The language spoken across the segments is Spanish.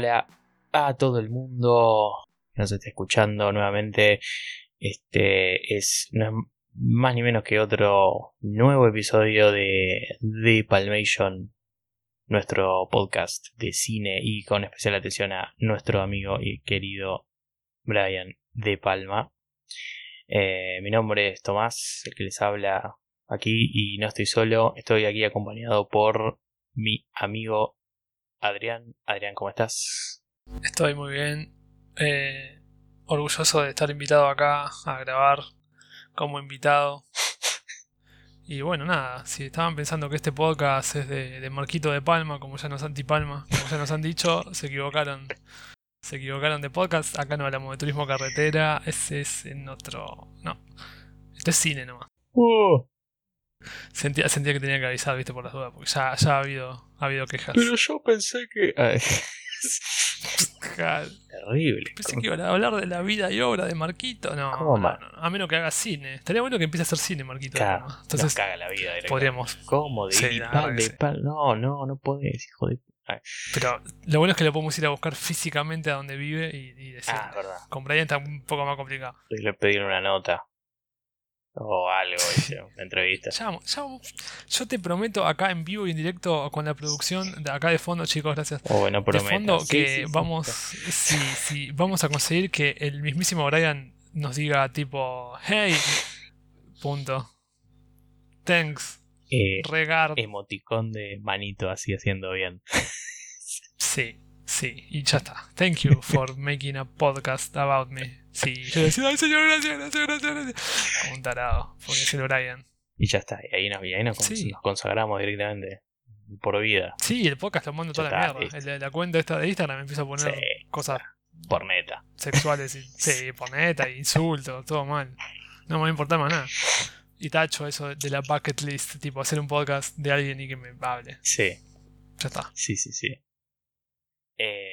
Hola a todo el mundo que nos esté escuchando nuevamente. Este es más ni menos que otro nuevo episodio de The Palmation, nuestro podcast de cine y con especial atención a nuestro amigo y querido Brian De Palma. Eh, mi nombre es Tomás, el que les habla aquí y no estoy solo, estoy aquí acompañado por mi amigo Adrián. Adrián, ¿cómo estás? Estoy muy bien. eh, orgulloso de estar invitado acá a grabar como invitado. Y bueno, nada, si estaban pensando que este podcast es de, de Marquito de Palma, como ya nos han Palma, como ya nos han dicho, se equivocaron. Se equivocaron de podcast. Acá no hablamos de turismo carretera. Ese es en otro. No. Este es cine nomás. Uh, Sentía, sentía que tenía que avisar, viste, por las dudas, porque ya, ya ha habido, ha habido quejas. pero yo pensé que... Ay, terrible. Pensé que iban a hablar de la vida y obra de Marquito. No, ¿Cómo no, va? no, no, a menos que haga cine. Estaría bueno que empiece a hacer cine, Marquito. Claro, ¿no? nos Entonces, caga la vida. podríamos. ¿Cómo? De Sí, pal, de pal. No, no, no podés, hijo de... Ay. Pero lo bueno es que lo podemos ir a buscar físicamente a donde vive y, y decir. Ah, es verdad. Con Brian está un poco más complicado. Le pedir una nota. O algo, una entrevista. Ya ya yo te prometo acá en vivo y en directo con la producción de acá de fondo, chicos, gracias. O bueno, De fondo Sí, que sí, sí. vamos. Vamos a conseguir que el mismísimo Brian nos diga tipo. Hey. Punto. Thanks. Eh, Regard. emoticón de manito así haciendo bien. Sí, sí, y ya está. Thank you for making a podcast about me. Sí, yo decía, ay señor, gracias, gracias, gracias, gracias. Como un tarado, es el Brian. Y ya está. Y ahí nos, y ahí nos, cons- Sí. nos consagramos directamente. Por vida. Sí, el podcast lo mando Ya toda la mierda. la cuenta esta de Instagram empieza a poner Sí. cosas Por neta. sexuales y sí, por neta, insultos, todo mal. No me va a importar más nada. Y tacho eso de la bucket list, tipo hacer un podcast de alguien y que me hable. Sí. Ya está. Sí, sí, sí. Eh,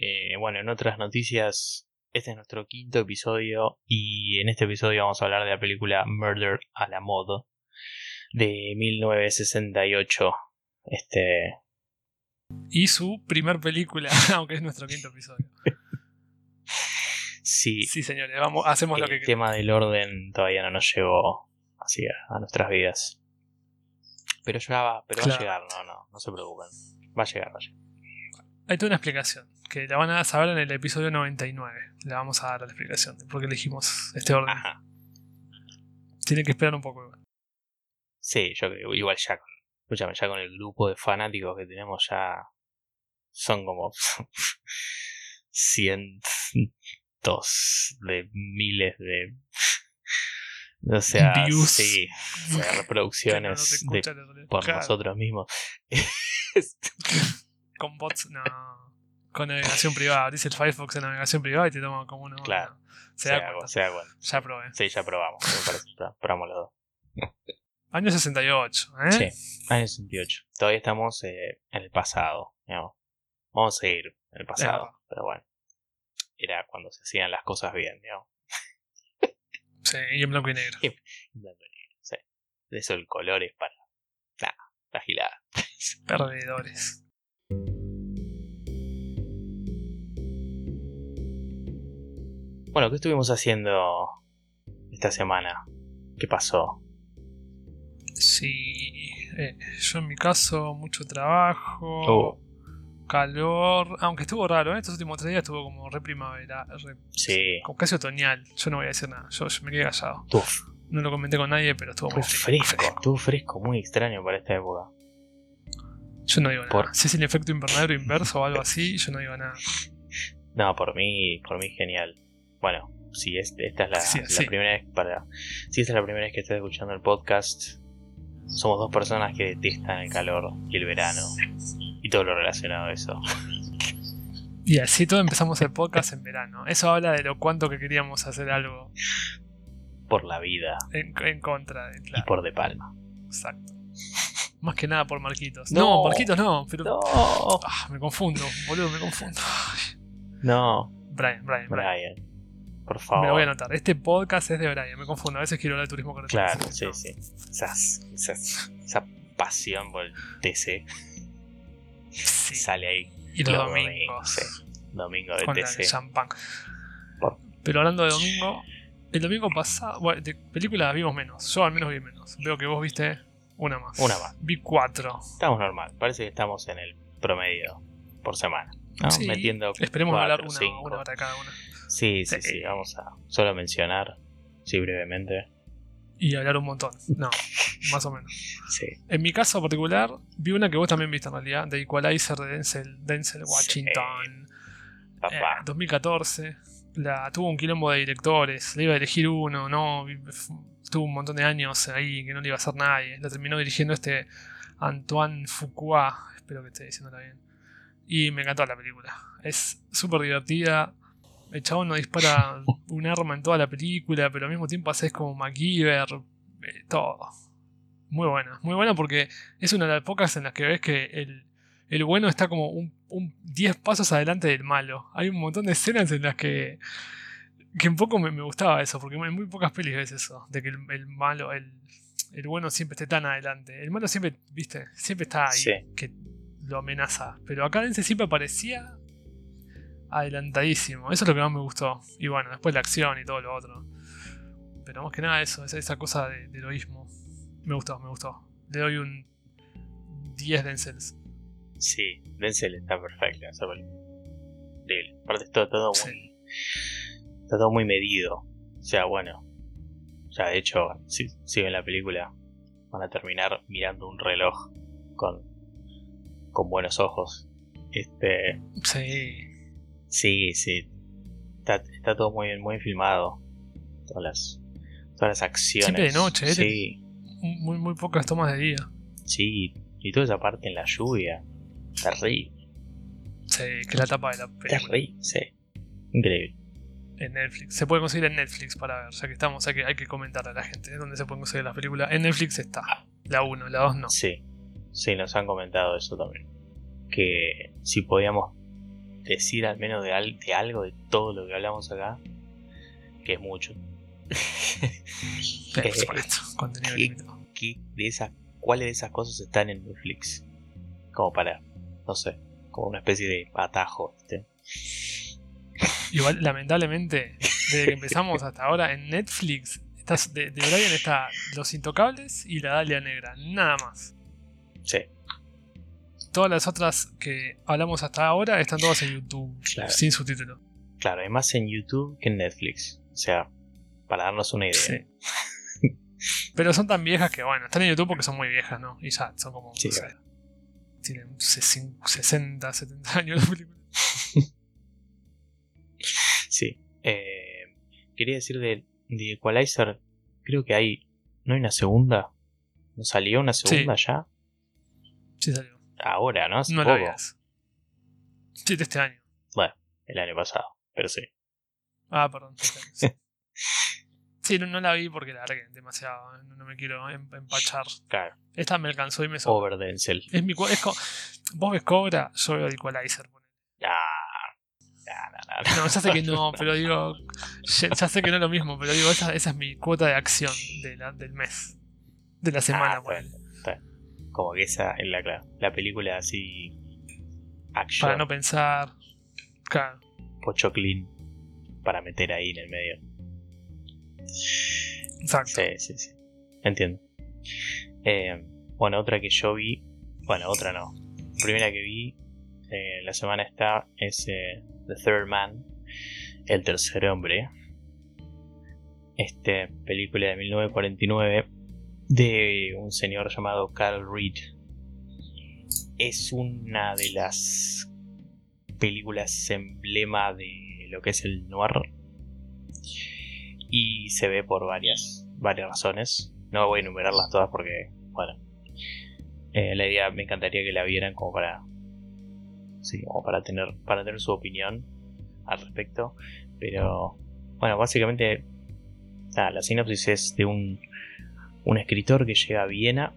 eh, bueno, en otras noticias, este es nuestro quinto episodio y en este episodio vamos a hablar de la película Murder a la Modo de 1968. Este, Y su primer película, aunque es nuestro quinto episodio. sí, Sí, señores, vamos, hacemos lo el que tema del orden todavía no nos llegó así a, nuestras vidas. Pero ya va, pero va a llegar, no, no, no se preocupen. Va a llegar, va a llegar. Hay toda una explicación, que la van a saber en el episodio 99. Le vamos a dar la explicación de por qué elegimos este orden. Ajá. Tienen que esperar un poco. igual. Sí, yo creo, igual ya con, escúchame, ya con el grupo de fanáticos que tenemos ya son como cientos de miles de o sea, Views. sí, o sea, Que no- no te reproducciones de, por Claro, nosotros mismos. Con bots, no. Con navegación privada. Dice el Firefox en navegación privada y te toma como uno. Claro. no. Se se da da cuenta. se da cuenta. Ya probé. Sí, ya probamos, ya probamos los dos. Año 68, ¿eh? Sí, año 68. Todavía estamos eh, en el pasado, digamos. Vamos a seguir en el pasado, pero bueno. Era cuando se hacían las cosas bien, digamos. Sí, y en blanco y negro. En blanco y negro, sí. De eso el color es para. Nada, la gilada. Perdedores. Bueno, ¿qué estuvimos haciendo esta semana? ¿Qué pasó? Sí. eh, yo en mi caso, mucho trabajo. Oh. Calor. Aunque estuvo raro, ¿eh? estos últimos tres días estuvo como re primavera. re- Sí, como casi otoñal. Yo no voy a decir nada. Yo, yo me quedé callado. No lo comenté con nadie, pero estuvo muy estuvo fresco, estuvo fresco, muy extraño para esta época. Yo no digo nada. Si es el efecto invernadero inverso o algo así, yo no digo nada. No, por mí, por mí genial. Bueno, si es, esta es la, Sí, la sí. primera vez para. Si esta es la primera vez que estás escuchando el podcast, somos dos personas que detestan el calor y el verano. Y todo lo relacionado a eso. Y así todo empezamos el podcast en verano. Eso habla de lo cuánto que queríamos hacer algo Por la vida en, en contra de. y Claro, por De Palma. exacto. Más que nada por Marquitos. No. No, Marquitos no, pero. No, Ah, me confundo, boludo, me confundo. No, Brian, Brian, Brian. Brian. Por Me favor. lo voy a anotar. Este podcast es de Brian, me confundo. A veces quiero hablar de turismo carretera. Claro, sí, sí. Esas, esas- esa pasión por el TC Sí. sale ahí Y los, domingos. sí. Domingo de con TC. champán. Pero hablando de domingo, el domingo pasado, bueno, de películas vimos menos. Yo al menos vi menos. Veo que vos viste una más. Una más. Vi cuatro. Estamos normal. Parece que estamos en el promedio por semana. ¿no? Sí, Metiendo Esperemos cuatro, hablar una, cinco. una hora cada una. Sí, sí, Sí. sí. Vamos a solo mencionar, sí, brevemente. Y hablar un montón. No, más o menos. Sí. En mi caso particular, vi una que vos también viste en realidad, de Equalizer de Denzel, Denzel Washington. Eh, Papá. 2014. La, tuvo un quilombo de directores. Le iba a elegir uno, no. Tuvo un montón de años ahí que no le iba a hacer nadie. La terminó dirigiendo este Antoine Fuqua. Espero que esté diciéndola bien. Y me encantó la película. Es súper divertida. El chabón no dispara un arma en toda la película, pero al mismo tiempo haces como MacGyver. eh, todo. Muy buena. Muy buena porque es una de las pocas en las que ves que el, el bueno está como un, un 10 pasos adelante del malo. Hay un montón de escenas en las que. que un poco me, me gustaba eso, porque en muy pocas pelis ves eso, de que el, el malo, el, el bueno siempre esté tan adelante. El malo siempre, viste, siempre está ahí, Sí. que lo amenaza. Pero acá Dense siempre aparecía adelantadísimo. Eso es lo que más me gustó. Y bueno, después la acción y todo lo otro. Pero más que nada eso, esa, esa cosa de, de heroísmo. Me gustó, me gustó. Le doy un 10 Denzels. Sí, Denzel está perfecto esa. Aparte está todo Sí. muy. Está todo muy medido. O sea, bueno. Sea, de hecho, si siguen la película, van a terminar mirando un reloj con. con buenos ojos. Este. Sí. Sí, sí. Está, está todo muy bien, muy bien filmado. Todas las. Todas las acciones. Siempre de noche, ¿eh? Sí, Muy, muy pocas tomas de día. sí. Y toda esa parte en la lluvia. Terrible. Sí, que es la tapa de la película. Terrible, sí. Increíble. En Netflix. Se puede conseguir en Netflix para ver, ya que estamos, hay que, hay que comentarle a la gente dónde se pueden conseguir las películas. En Netflix está. La 1, la 2 no. Sí, sí, nos han comentado eso también. Que si podíamos decir al menos de, al- de algo de todo lo que hablamos acá, que es mucho. Pero, por supuesto, contenido ¿qué-. ¿qué de esas, ¿Cuáles de esas cosas están en Netflix? Como para, no sé, como una especie de atajo. Igual, lamentablemente, desde que empezamos hasta ahora en Netflix, estás, de, de Brian está Los Intocables y La Dalia Negra, nada más. Sí, Todas las otras que hablamos hasta ahora están todas en YouTube, Claro. sin subtítulo. claro, hay más en YouTube que en Netflix. O sea, para darnos una idea. Sí. Pero son tan viejas que, bueno, están en YouTube porque son muy viejas, ¿no? Y ya, son como. Sí, no sé, claro. tienen 60, 60, 70 años la película. Sí. Eh, quería decir de, de Equalizer, creo que hay. ¿No hay una segunda? ¿No salió una segunda ya? Sí, salió. Ahora, ¿no? Hace No la poco. veas. Sí, de este año. Bueno, el año pasado, pero sí. Ah, perdón. sí. Sí, no, no la vi porque la largué demasiado. No, no me quiero em- empachar. Claro. Esta me alcanzó y me sobró. Over Denzel. Es mi, es vos ves Cobra, yo veo Equalizer. Ah, nah, nah, nah. No, ya sé que no, pero digo. Ya, ya sé que no es lo mismo, pero digo, esa, esa es mi cuota de acción de la- del mes. De la semana, Ah, bueno. Como que esa es la, la, la película así. Action, Para no pensar. Claro. pocho clean. Para meter ahí en el medio. Exacto. Sí, sí, sí. Entiendo. Eh, bueno, otra que yo vi. Bueno, otra no. Primera que vi eh, la semana está es eh, The Third Man. El tercer hombre. Este, película de 1949 de un señor llamado Carl Reed. Es una de las películas emblema de lo que es el noir y se ve por varias varias razones. No voy a enumerarlas todas porque, bueno, eh, la idea me encantaría que la vieran como para, sí, como para tener para tener su opinión al respecto. Pero, bueno, básicamente, nada, la sinopsis es de un un escritor que llega a Viena.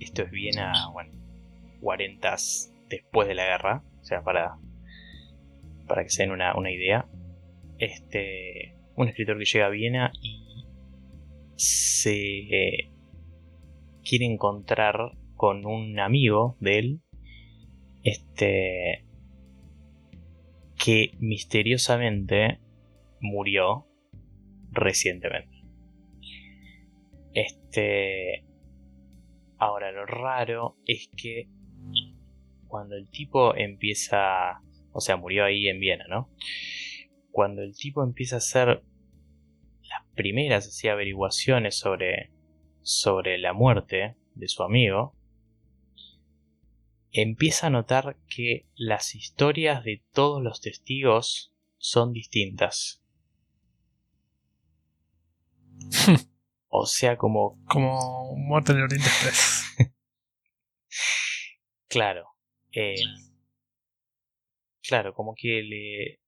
Esto es Viena, bueno, 40 después de la guerra, o sea, para para que se den una, una idea este, un escritor que llega a Viena y se eh, quiere encontrar con un amigo de él Este. Que misteriosamente murió recientemente. Este. Ahora, lo raro es que cuando el tipo empieza. O sea, murió ahí en Viena, ¿no? Cuando el tipo empieza a hacer las primeras así, averiguaciones sobre, sobre la muerte de su amigo, empieza a notar que las historias de todos los testigos son distintas. o sea, como... Como muerte en el Oriente Express. claro. Eh, claro, como que le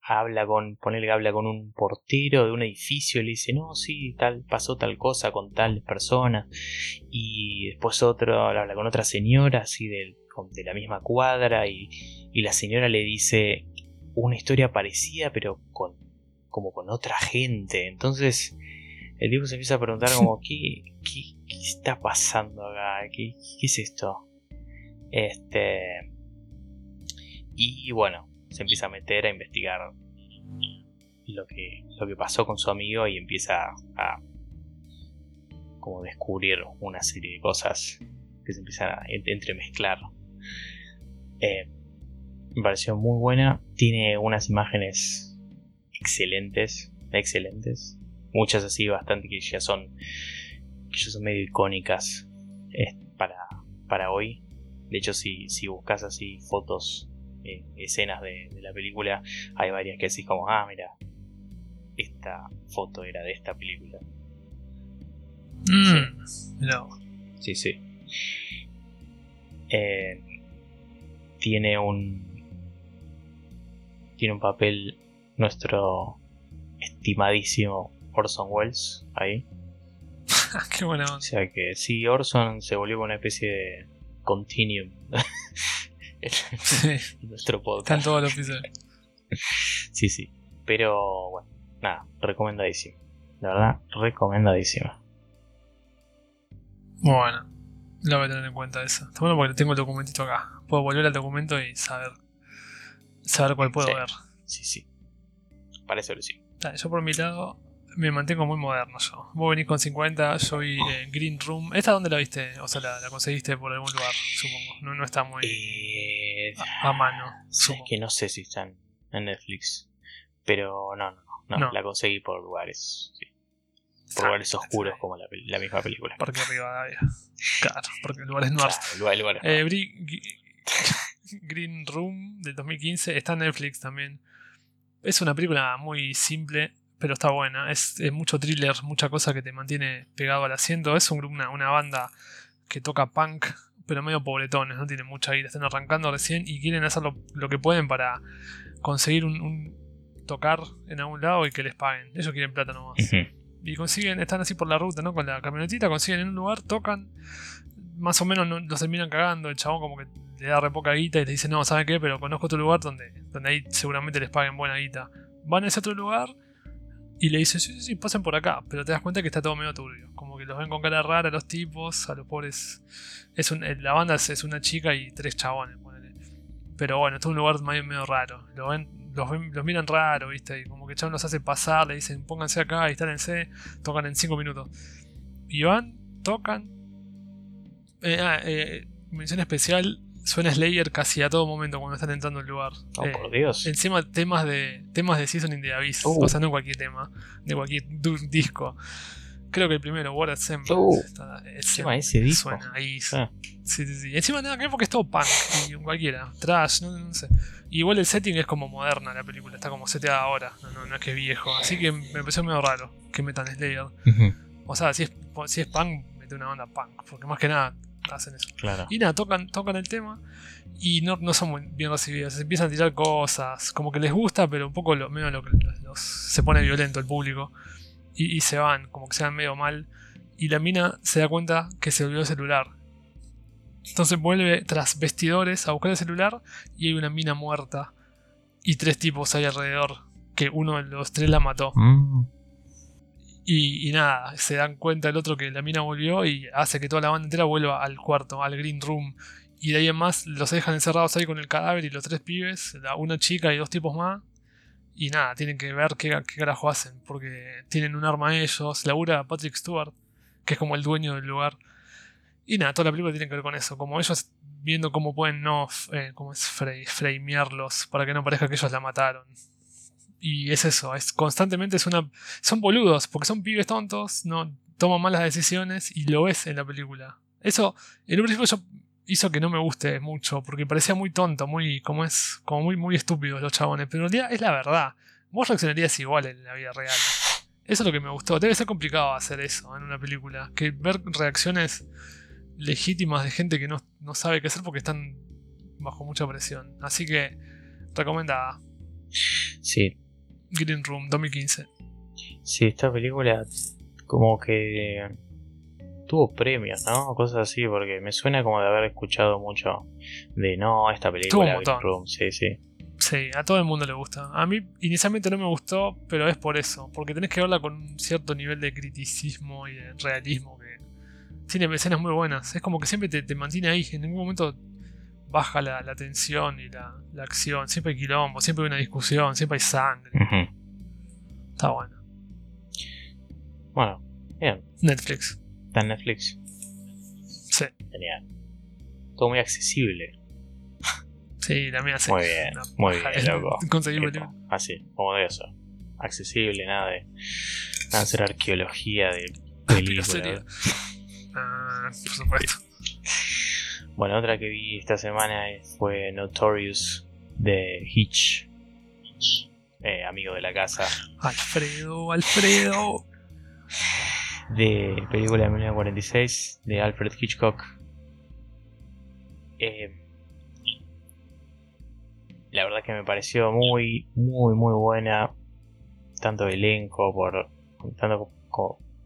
habla con, ponele habla con un portero de un edificio y le dice, no, sí, tal, pasó tal cosa con tal persona. Y después otro habla con otra señora así de, de la misma cuadra y, y, la señora le dice una historia parecida pero con, como con otra gente. Entonces el tipo se empieza a preguntar como, ¿qué, qué, qué está pasando acá? ¿Qué, ¿Qué es esto? Este... Y bueno, se empieza a meter a investigar lo que, lo que pasó con su amigo y empieza a como descubrir una serie de cosas que se empiezan a entremezclar. Eh, me pareció muy buena. Tiene unas imágenes excelentes, excelentes. Muchas así bastante que ya son que ya son medio icónicas eh, para, para hoy. De hecho, si, si buscas así fotos escenas de, la película, hay varias que así como, ah, mira, esta foto era de esta película. Mm, no. Sí, sí. Eh, tiene un. Tiene un papel nuestro estimadísimo Orson Welles ahí. Qué buena onda. O sea que sí, Orson se volvió una especie de continuum nuestro podcast. Están todos los episodios. sí, sí. Pero bueno, nada, recomendadísimo. La verdad, recomendadísimo. Bueno, lo voy a tener en cuenta eso. Está bueno porque tengo el documentito acá. Puedo volver al documento y saber saber cuál puedo ver. Sí, sí. Parece que sí. Yo por mi lado me mantengo muy moderno yo. Vos venís con 50, yo vi en Green Room. ¿Esta dónde la viste? O sea, la, conseguiste por algún lugar, supongo. No, no está muy eh, a, mano. Es que no sé si están en Netflix. Pero no, no, no. La conseguí por lugares. Por lugares oscuros como la, misma película. Porque Rivadavia. Claro, porque lugares. Claro, eh, Green Room del 2015 está en Netflix también. Es una película muy simple pero está buena. Es, mucho thriller, mucha cosa que te mantiene pegado al asiento. Es un, una, una banda que toca punk, pero medio pobretones, no tiene mucha guita. Están arrancando recién y quieren hacer lo, que pueden para conseguir un, tocar en algún lado y que les paguen. Ellos quieren plata nomás. Y consiguen, están así por la ruta, ¿no? Con la camionetita, consiguen en un lugar, tocan. Más o menos no, los terminan cagando. El chabón como que le da re poca guita y le dice, no, ¿saben qué? Pero conozco otro lugar donde, donde ahí seguramente les paguen buena guita. Van a ese otro lugar y le dice, sí, sí, sí, pasen por acá. Pero te das cuenta que está todo medio turbio. Como que los ven con cara rara los tipos, a los pobres. Es la banda es una chica y tres chabones, Pero bueno, está un lugar medio, medio raro. Lo ven, los, los, miran raro, ¿viste? Y como que chabón los hace pasar, le dicen, pónganse acá, instálense, tocan en cinco minutos. Y van, tocan. Eh, ah, eh, mención especial, suena Slayer casi a todo momento cuando están entrando al lugar. Oh, por eh, Dios. Encima temas de temas de Season the Abyss, uh. o sea, no cualquier tema, de cualquier disco. Creo que el primero, War Assemble. Uh. Encima ese disco. Suena ahí. Ah. Sí, sí, sí. Encima nada que porque es todo punk, y cualquiera, trash, no, sé. igual el setting es como moderna la película, está como seteada ahora, no, no, es que es viejo. Así que me pareció medio raro que metan Slayer. O sea, si es, si es punk, mete una banda punk, porque más que nada hacen eso. Y nada, tocan, tocan el tema y no, no son muy bien recibidos. Se empiezan a tirar cosas, como que les gusta, pero un poco lo, medio lo que se pone violento el público. Y, se van, como que se van medio mal. Y la mina se da cuenta que se olvidó el celular. Entonces vuelve tras vestidores a buscar el celular y hay una mina muerta. Y tres tipos ahí alrededor. Que uno de los tres la mató. Mm. Y, nada, se dan cuenta el otro que la mina volvió y hace que toda la banda entera vuelva al cuarto, al green room. Y de ahí en más los dejan encerrados ahí con el cadáver y los tres pibes, una chica y dos tipos más. Y nada, tienen que ver qué, qué carajo hacen, porque tienen un arma ellos. Labura Patrick Stewart, que es como el dueño del lugar. Y nada, toda la película tiene que ver con eso. Como ellos viendo cómo pueden no eh, cómo es framearlos para que no parezca que ellos la mataron. Y es eso, es constantemente es una. Son boludos, porque son pibes tontos, no toman malas decisiones y lo ves en la película. Eso, en un principio hizo que no me guste mucho, porque parecía muy tonto, muy, como es, como muy, muy estúpidos los chabones, pero en realidad es la verdad. Vos reaccionarías igual en la vida real. Eso es lo que me gustó. Debe ser complicado hacer eso en una película. Que ver reacciones legítimas de gente que no, no sabe qué hacer porque están bajo mucha presión. Así que, recomendada. Sí. Green Room 2015. Sí, esta película como que tuvo premios, ¿no? Cosas así, porque me suena como de haber escuchado mucho de no, esta película Green Room, sí, sí. Sí, a todo el mundo le gusta. A mí inicialmente no me gustó, pero es por eso, porque tenés que verla con un cierto nivel de criticismo y de realismo que tiene escenas muy buenas. Es como que siempre te, mantiene ahí. En ningún momento baja la, tensión y la, acción. Siempre hay quilombo, siempre hay una discusión, siempre hay sangre. Está bueno. Bueno, bien. Netflix. Está en Netflix. Sí. Genial. Todo muy accesible. Sí, la mía sí. Muy bien, muy bien, loco. Conseguimos Así, como de eso. Accesible, nada de, nada de hacer arqueología de películas. Ah, por supuesto. Bueno, otra que vi esta semana fue Notorious de Hitch. Eh, amigo de la casa. Alfredo, Alfredo. De película de 1946 de Alfred Hitchcock. Eh, la verdad que me pareció muy, muy, muy buena. Tanto elenco por. Tanto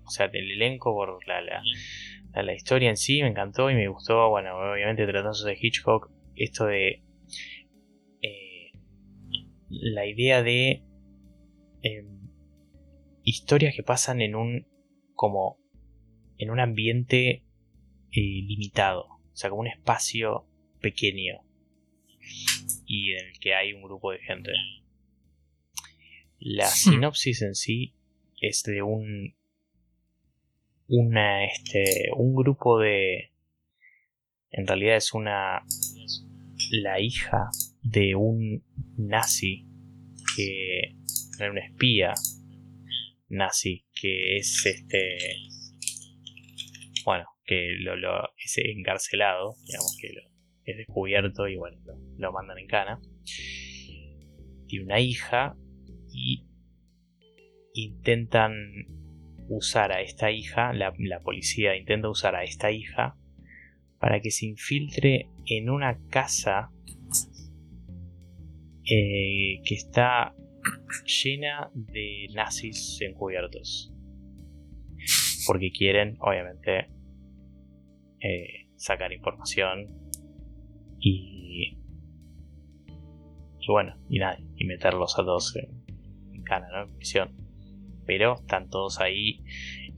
o sea, del elenco por la, la, la, historia en sí me encantó y me gustó. Bueno, obviamente tratándose de Hitchcock, esto de eh, la idea de em, historias que pasan en un como en un ambiente eh, limitado, o sea, como un espacio pequeño y en el que hay un grupo de gente. La sinopsis en sí es de un una, este, un grupo de... En realidad es una... La hija de un nazi que... Era un espía nazi que es este... Bueno, que lo, lo es encarcelado, digamos que lo, es descubierto y bueno, lo, mandan en cana. Tiene una hija y intentan usar a esta hija, la, policía intenta usar a esta hija para que se infiltre en una casa eh, que está llena de nazis encubiertos. Porque quieren, obviamente, eh, sacar información y, bueno, y nada, y meterlos a todos en, en cana, ¿no? En prisión pero están todos ahí.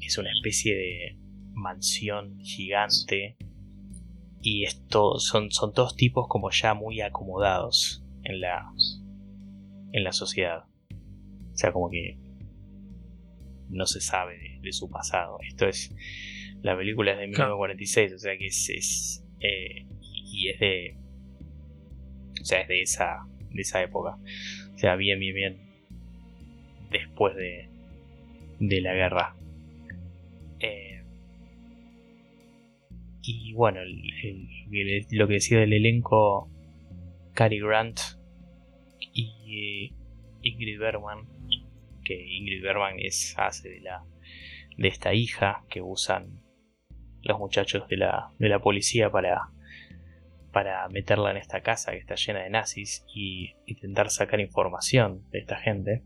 Es una especie de mansión gigante. Y esto son, son todos tipos como ya muy acomodados en la, en la sociedad. O sea, como que no se sabe de, su pasado. Esto es. La película es de 1946, o sea que es. es eh, y es de. O sea, es de esa, de esa época. O sea, bien, bien, bien. Después de, de la guerra. Eh, y bueno, lo que decía del elenco, Cary Grant y eh, Ingrid Bergman, que Ingrid Bergman es hace de la de esta hija que usan los muchachos de la, de la policía para para meterla en esta casa que está llena de nazis y intentar sacar información de esta gente.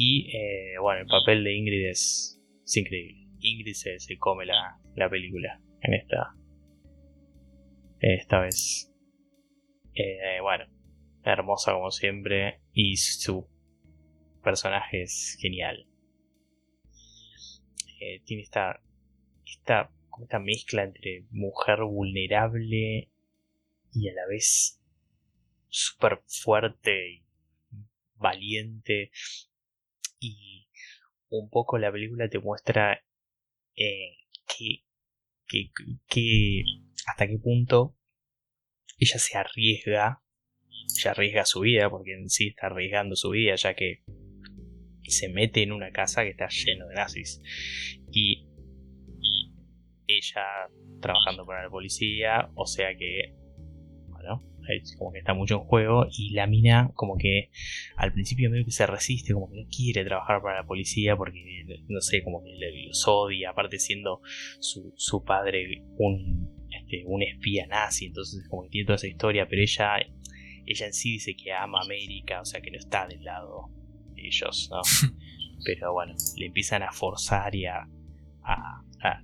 Y eh, bueno, el papel de Ingrid es, increíble. Ingrid se, come la, película en esta, esta vez. Eh, bueno, hermosa como siempre y su personaje es genial. Eh, tiene esta, esta esta mezcla entre mujer vulnerable y a la vez súper fuerte y valiente. Y un poco la película te muestra eh, que, que, que hasta qué punto ella se arriesga, ella arriesga su vida, porque en sí está arriesgando su vida, ya que se mete en una casa que está lleno de nazis. Y ella trabajando para la policía, o sea que, bueno, como que está mucho en juego y la mina como que al principio medio que se resiste, como que no quiere trabajar para la policía porque, no sé, como que los odia, aparte siendo su, su padre un, este, un espía nazi, entonces como que tiene toda esa historia, pero ella, ella en sí dice que ama América, o sea que no está del lado de ellos, ¿no? pero bueno, le empiezan a forzar y a, a, la,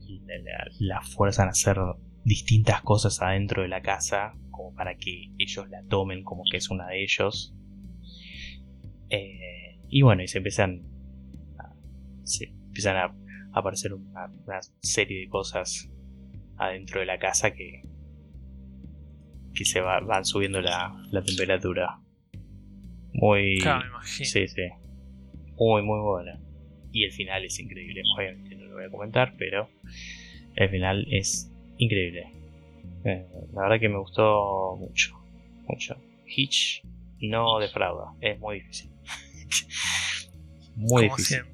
la, fuerzan a hacer distintas cosas adentro de la casa como para que ellos la tomen como que es una de ellos. Eh, y bueno y se empiezan a, se empiezan a, aparecer una, serie de cosas adentro de la casa que que se van subiendo la, la temperatura. Muy sí sí. Muy muy buena. Y el final es increíble. Obviamente no lo voy a comentar pero el final es increíble. Eh, la verdad que me gustó mucho. Mucho. Hitch no defrauda. Es muy difícil. muy difícil.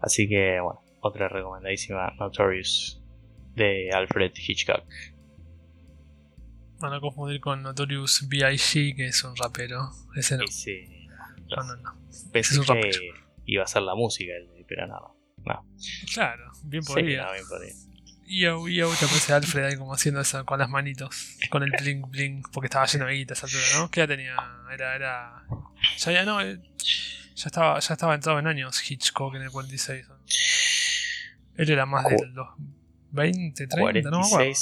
Así que, bueno, otra recomendadísima Notorious de Alfred Hitchcock. Van a confundir con Notorious B.I.G., que es un rapero. Ese no. no, no, no. Pensé que iba a ser la música, pero nada. No. Claro, bien podría. Sí, no, bien podría. Yo, yo, te aparece Alfred ahí como haciendo eso con las manitos, con el bling bling, porque estaba lleno de guita esa altura, ¿no? ¿Qué edad tenía? Era, era. Ya, ya no, eh, ya estaba, ya estaba entrado en años Hitchcock en el 46. Él era más de los 20, 30, no me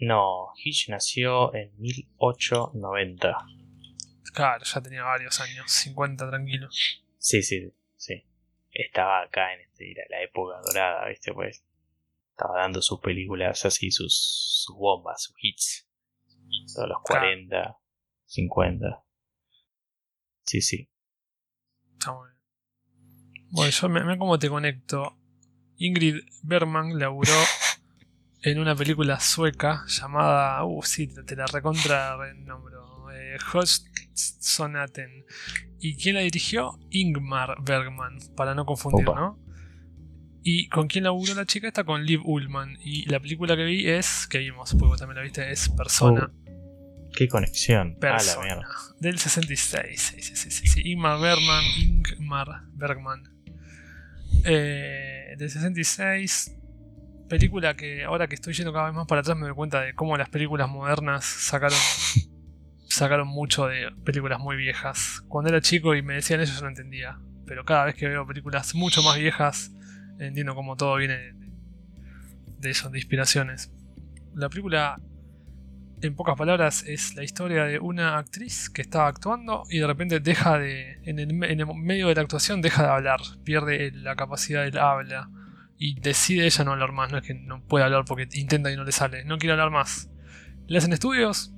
No, Hitch nació en 1890. Claro, ya tenía varios años, 50 tranquilo. Sí, sí, sí. Estaba acá en este, la época dorada, ¿viste? Pues estaba dando sus películas así, sus, sus bombas, sus hits. Todos los 40, 50. Sí, sí. Está muy bien. Bueno, yo me, me como te conecto. Ingrid Bergman laburó en una película sueca llamada. Uh, sí, te la recontra nombro. Eh, Sonaten. ¿Y quién la dirigió? Ingmar Bergman, para no confundir, ¿no? ¿Y con quién laburó la chica? Está con Liv Ullman. Y la película que vi es, que vimos, porque vos también la viste, es Persona. Uh, qué conexión. Persona. Del 66. Sí, sí, sí, sí, Ingmar Bergman. Ingmar Bergman. Eh, del 66. Película que ahora que estoy yendo cada vez más para atrás me doy cuenta de cómo las películas modernas sacaron sacaron mucho de películas muy viejas. Cuando era chico y me decían eso yo no entendía. Pero cada vez que veo películas mucho más viejas entiendo cómo todo viene de, eso, de inspiraciones. La película, en pocas palabras, es la historia de una actriz que está actuando y de repente deja de, en el, medio de la actuación, deja de hablar, pierde la capacidad del habla y decide ella no hablar más. No es que no puede hablar porque intenta y no le sale, no quiere hablar más. Le hacen estudios,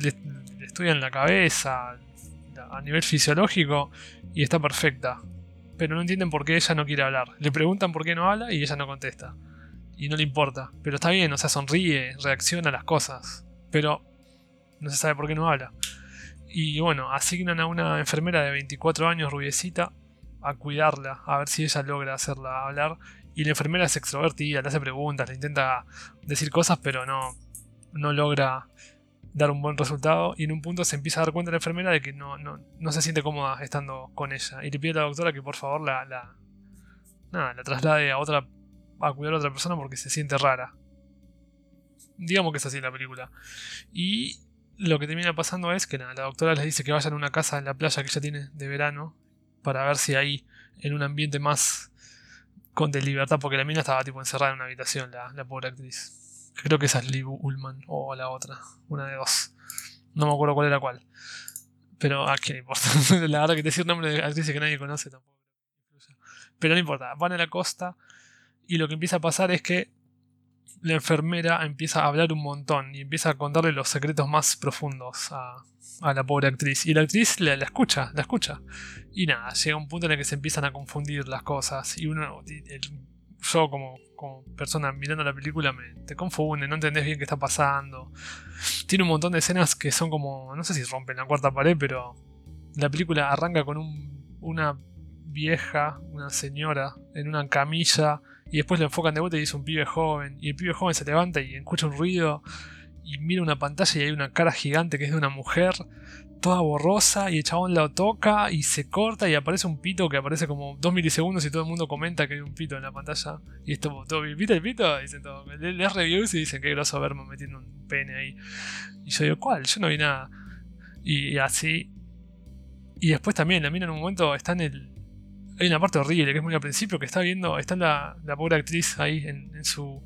le estudian la cabeza a nivel fisiológico y está perfecta pero no entienden por qué ella no quiere hablar. Le preguntan por qué no habla y ella no contesta. Y no le importa. Pero está bien, o sea, sonríe, reacciona a las cosas. Pero no se sabe por qué no habla. Y bueno, asignan a una enfermera de 24 años, rubiecita, a cuidarla, a ver si ella logra hacerla hablar. Y la enfermera es extrovertida, le hace preguntas, le intenta decir cosas, pero no, no logra dar un buen resultado y en un punto se empieza a dar cuenta la enfermera de que no, no, se siente cómoda estando con ella y le pide a la doctora que por favor la, la, nada, la traslade a otra a cuidar a otra persona porque se siente rara. Digamos que es así la película. Y lo que termina pasando es que la doctora les dice que vayan a una casa en la playa que ella tiene de verano para ver si ahí en un ambiente más con de libertad porque la mina estaba tipo encerrada en una habitación la, la pobre actriz. Creo que esa es Liv Ullman o la otra, una de dos. No me acuerdo cuál era cuál. Pero a quién importa. la verdad que decir nombre de actrices que nadie conoce tampoco. Pero no importa. Van a la costa y lo que empieza a pasar es que la enfermera empieza a hablar un montón y empieza a contarle los secretos más profundos a, la pobre actriz. Y la actriz la, escucha, la escucha. Y nada, llega un punto en el que se empiezan a confundir las cosas. Y uno, yo como, como persona mirando la película, me, te confunde, no entendés bien qué está pasando. Tiene un montón de escenas que son como, no sé si rompen la cuarta pared, pero la película arranca con un, una vieja, una señora, en una camilla y después lo enfocan de vuelta y dice un pibe joven. Y el pibe joven se levanta y escucha un ruido. Y mira una pantalla y hay una cara gigante que es de una mujer. Toda borrosa. Y el chabón la toca y se corta y aparece un pito que aparece como dos milisegundos y todo el mundo comenta que hay un pito en la pantalla. Y esto, todo, ¿viste el pito? Dicen todo. Lees reviews y dicen que groso verme metiendo un pene ahí. Y yo digo, ¿cuál? Yo no vi nada. Y, así. Y después también, la mina en un momento está en el, hay una parte horrible que es muy al principio que está viendo, está la, la pobre actriz ahí en, su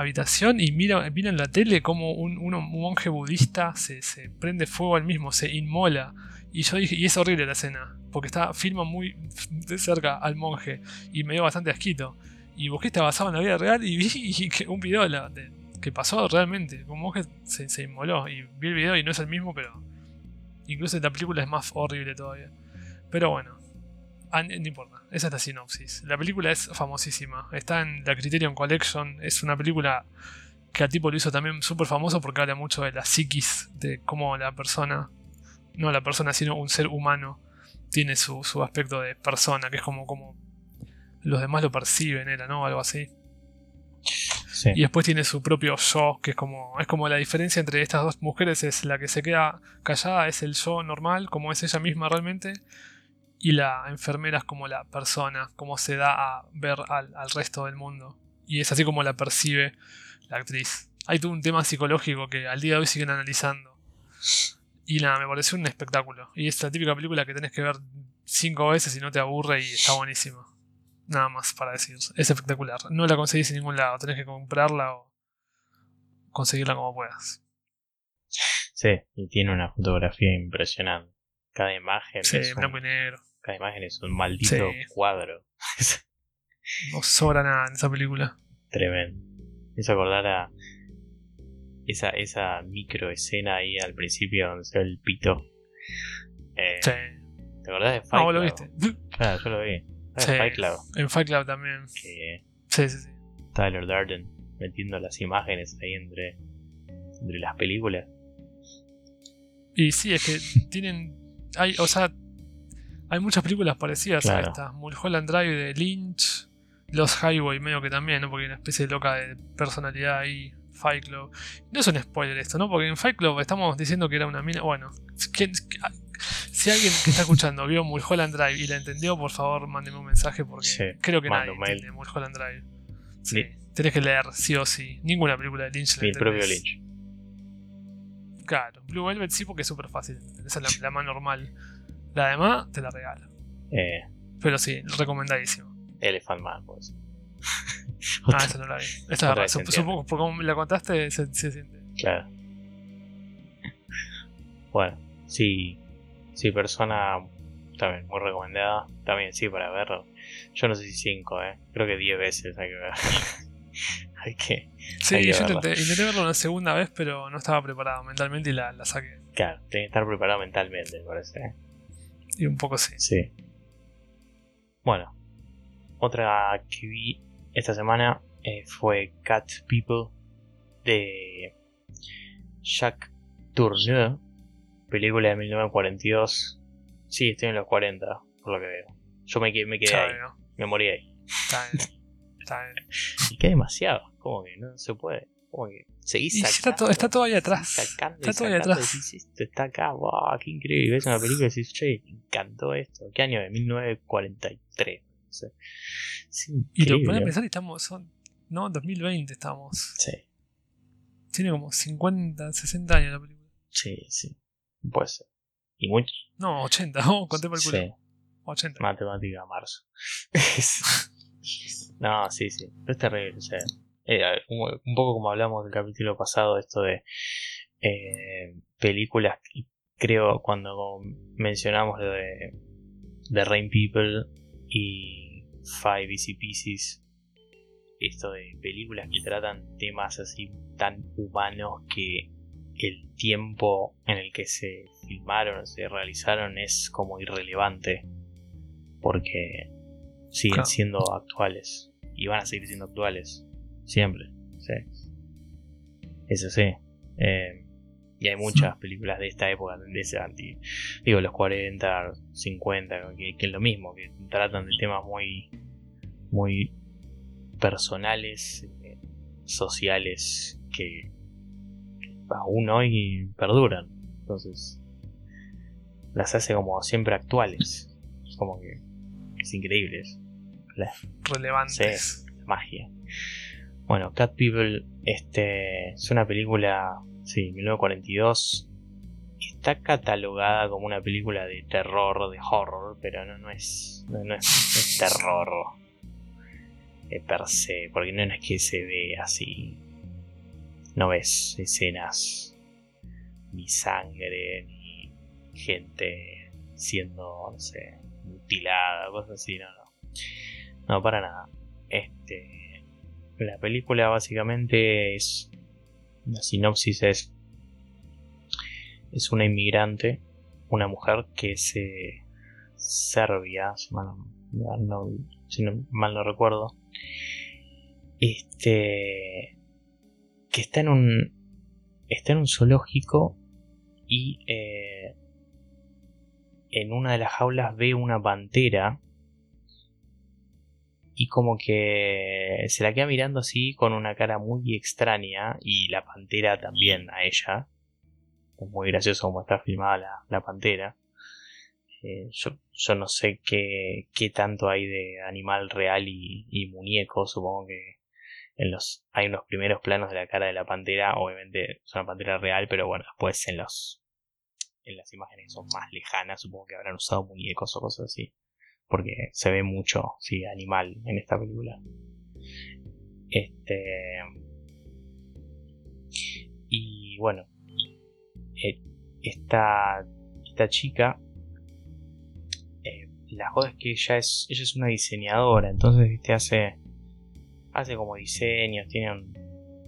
habitación y mira, mira en la tele como un, monje budista se, prende fuego al mismo, se inmola. Y yo dije, y es horrible la escena, porque está, filma muy de cerca al monje y me dio bastante asquito. Y busqué está basado en la vida real y vi que un video que pasó realmente, un monje se, se inmoló. Y vi el video y no es el mismo, pero incluso la película es más horrible todavía. Pero bueno, no importa, esa es la sinopsis. La película es famosísima. Está en la Criterion Collection. Es una película que a tipo lo hizo también súper famoso porque habla mucho de la psiquis, de cómo la persona, no la persona, sino un ser humano, tiene su, aspecto de persona, que es como, como los demás lo perciben, era, ¿no? Algo así. Y después tiene su propio yo, que es como, es como la diferencia entre estas dos mujeres, es la que se queda callada, es el yo normal, como es ella misma realmente, y la enfermera es como la persona, como se da a ver al, resto del mundo. Y es así como la percibe la actriz. Hay todo un tema psicológico que al día de hoy siguen analizando. Y nada, me pareció un espectáculo. Y es la típica película que tenés que ver cinco veces y no te aburre y está buenísima. Nada más para decir. Es espectacular. No la conseguís en ningún lado. Tenés que comprarla o conseguirla como puedas. Sí, y tiene una fotografía impresionante. Cada imagen. Sí, blanco y negro. Cada imagen es un maldito cuadro. no sobra nada en esa película. Tremendo. Es acordar a esa, esa micro escena ahí al principio donde se ve el pito. Eh, sí. ¿Te acordás de Fight Ah, vos lo viste. Claro, yo lo vi. Sí, Fight Club. En Fight Club también. sí, sí, sí. Tyler Darden metiendo las imágenes ahí entre, entre las películas. Y sí, es que tienen. Hay, o sea, hay muchas películas parecidas a esta. Mulholland Drive de Lynch, Los Highway medio que también, ¿no? Porque hay una especie de loca de personalidad ahí. Fight Club. No es un spoiler esto, ¿no? Porque en Fight Club estamos diciendo que era una mina. Bueno, si alguien que está escuchando vio Mulholland Drive y la entendió, por favor, mándeme un mensaje porque creo que nadie entiende Mulholland Drive. Sí, tenés que leer, sí o sí. Ninguna película de Lynch la El propio Lynch. Claro, Blue Velvet sí porque es súper fácil. Esa es la más normal. La demás te la regalo. Eh, Pero sí, recomendadísimo. Elephant Man, pues. ah, esa no la vi. Esta es Supongo, por como la contaste, se, siente. Claro. Bueno, sí. Sí, persona también muy recomendada. También sí, para verlo. Yo no sé si 5, ¿eh? Creo que 10 veces hay que ver. hay que. Sí, yo intenté, verlo una segunda vez, pero no estaba preparado mentalmente y la, la saqué. Claro, tiene que estar preparado mentalmente, me parece. Y un poco sí. Sí. Bueno, otra que vi esta semana eh, fue Cat People de Jacques Tourneur, película de 1942. Sí, estoy en los 40, por lo que veo. Yo me, me quedé ahí, me morí ahí. Está bien. Está bien. y que demasiado, como que no se puede. Como que seguís está, todo, está todo ahí atrás. está todo ahí atrás. esto está acá, wow, qué increíble. Ves una película y decís, che, me encantó esto. ¿Qué año? De 1943. No sé. y lo pones a pensar y estamos, son, no, 2020 estamos. Sí. Tiene como 50, 60 años la película. Sí, sí. Puede ser. Y muchos. No, 80, oh, conté por el culo. Sí. 80. Matemática, marzo. no, sí, sí. es terrible, o sea eh, un, poco como hablamos del capítulo pasado, esto de eh, películas, creo cuando mencionamos lo de, de Rain People y Five Easy Pieces, esto de películas que tratan temas así tan humanos que el tiempo en el que se filmaron, se realizaron es como irrelevante porque siguen siendo actuales y van a seguir siendo actuales siempre. Sí. Eso sí. Eh, y hay muchas películas de esta época, de ese anti, digo, los 40, 50, que, es lo mismo, que tratan de temas muy, muy personales, eh, sociales, que, aún hoy perduran. Entonces, las hace como siempre actuales. Como que es increíble. Relevantes. magia. Bueno, Cat People este, es una película, sí, 1942. Está catalogada como una película de terror, de horror, pero no, no, es, no, es, terror eh, per se, porque no es que se ve así. No ves escenas, ni sangre, ni gente siendo, no sé, mutilada, cosas así, no, no. No, para nada. Este la película básicamente es. La sinopsis es. Es una inmigrante, una mujer que es eh, serbia, si mal no, mal no recuerdo. Este. que está en un. está en un zoológico y. Eh, en una de las jaulas ve una pantera y como que se la queda mirando así con una cara muy extraña y la pantera también a ella. Es muy gracioso como está filmada la, pantera. Eh, yo, no sé qué, qué, tanto hay de animal real y, muñeco, supongo que en los hay unos primeros planos de la cara de la pantera, obviamente es una pantera real, pero bueno, después en los en las imágenes que son más lejanas, supongo que habrán usado muñecos o cosas así porque se ve mucho, sí, animal en esta película. Este. Y bueno, eh, esta, esta chica, eh, la joda es que ella es, ella es una diseñadora, entonces ¿viste? hace, hace como diseños, tiene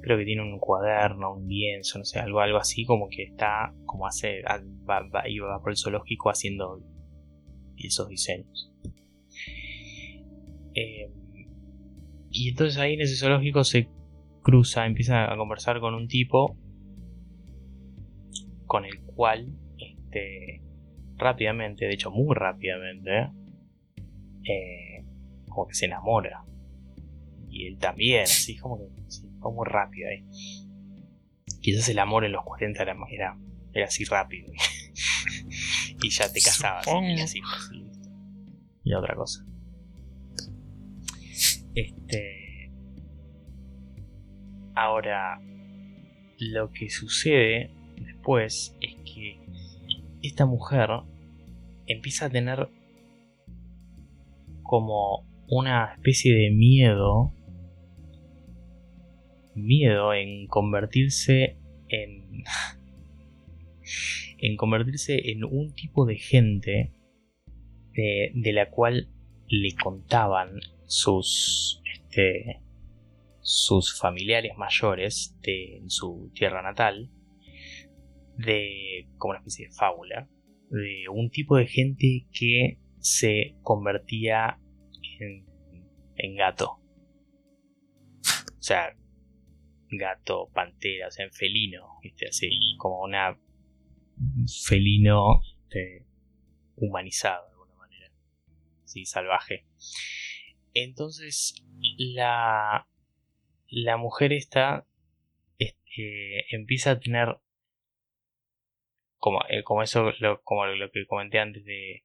creo que tiene un cuaderno, un lienzo, no sé, algo, algo así como que está, como hace, va por el zoológico haciendo esos diseños. Eh, y entonces ahí en ese zoológico se cruza, empieza a conversar con un tipo con el cual este, rápidamente, de hecho muy rápidamente, eh, como que se enamora. Y él también, así como que muy rápido ahí. Quizás el amor en los 40 era, era, era así rápido. Y ya te casabas y así, y otra cosa. Este. Ahora, lo que sucede después es que esta mujer empieza a tener como una especie de miedo miedo en convertirse en en convertirse en un tipo de gente de, la cual le contaban sus, este, sus familiares mayores de en su tierra natal, de como una especie de fábula, de un tipo de gente que se convertía en, en gato. O sea, gato, pantera, o sea, en felino, ¿viste? así, como una felino este, humanizado sí, salvaje. Entonces, la, la mujer esta este, empieza a tener como, eh, como eso, lo, como lo que comenté antes de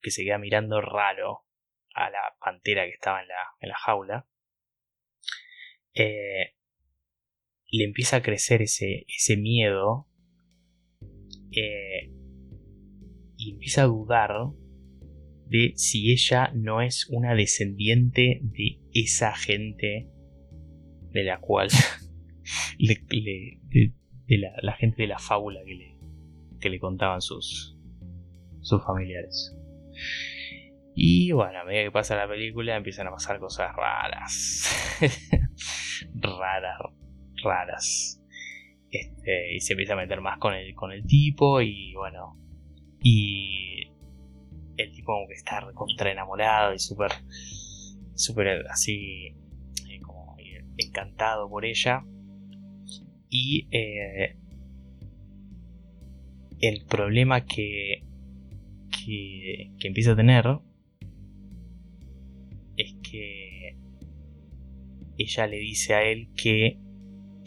que se queda mirando raro a la pantera que estaba en la, en la jaula. Eh, le empieza a crecer ese, ese miedo eh, y empieza a dudar de si ella no es una descendiente de esa gente de la cual de, la, gente de la fábula que le, que le contaban sus, sus familiares. Y bueno, a medida que pasa la película empiezan a pasar cosas raras. raras, raras. Este, y se empieza a meter más con el, con el tipo y bueno. Y el tipo como que está contra enamorado y súper, súper así, eh, como encantado por ella. Y eh, el problema que, que, que empieza a tener es que ella le dice a él que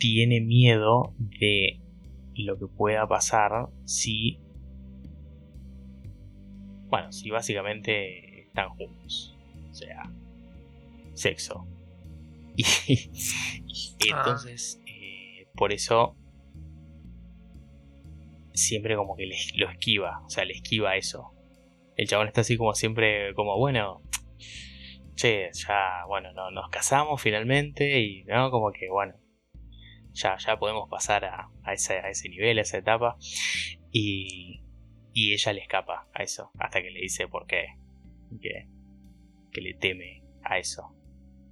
tiene miedo de lo que pueda pasar si bueno, si básicamente están juntos. O sea, sexo. Y, ah. entonces, eh, por eso, siempre como que lo esquiva. O sea, le esquiva eso. El chabón está así como siempre, como bueno, che, ya, bueno, no, nos casamos finalmente y, ¿no? Como que, bueno, ya, ya podemos pasar a, a, ese, a ese nivel, a esa etapa. Y, y ella le escapa a eso, hasta que le dice por qué. Que, que le teme a eso.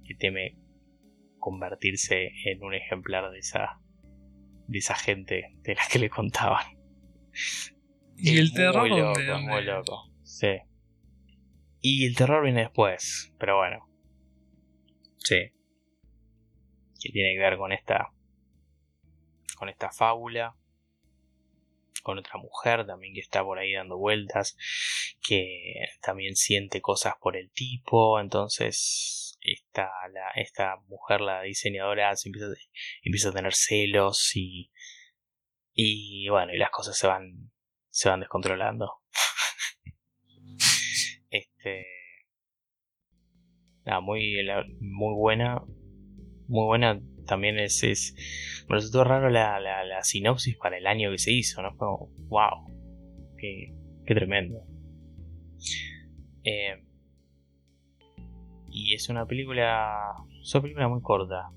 Que teme convertirse en un ejemplar de esa, de esa gente de la que le contaban. Y el terror muy loco, muy loco. Sí. Y el terror viene después, pero bueno. Sí. Que tiene que ver con esta. Con esta fábula con otra mujer también que está por ahí dando vueltas, que también siente cosas por el tipo, entonces esta, la, esta mujer, la diseñadora, se empieza, empieza a tener celos y, y bueno, y las cosas se van, se van descontrolando. este, muy, muy buena, muy buena también es me resultó raro la, la, sinopsis para el año que se hizo, ¿no? Fue como, wow, qué, qué tremendo. Eh, y es una película, es una película muy corta.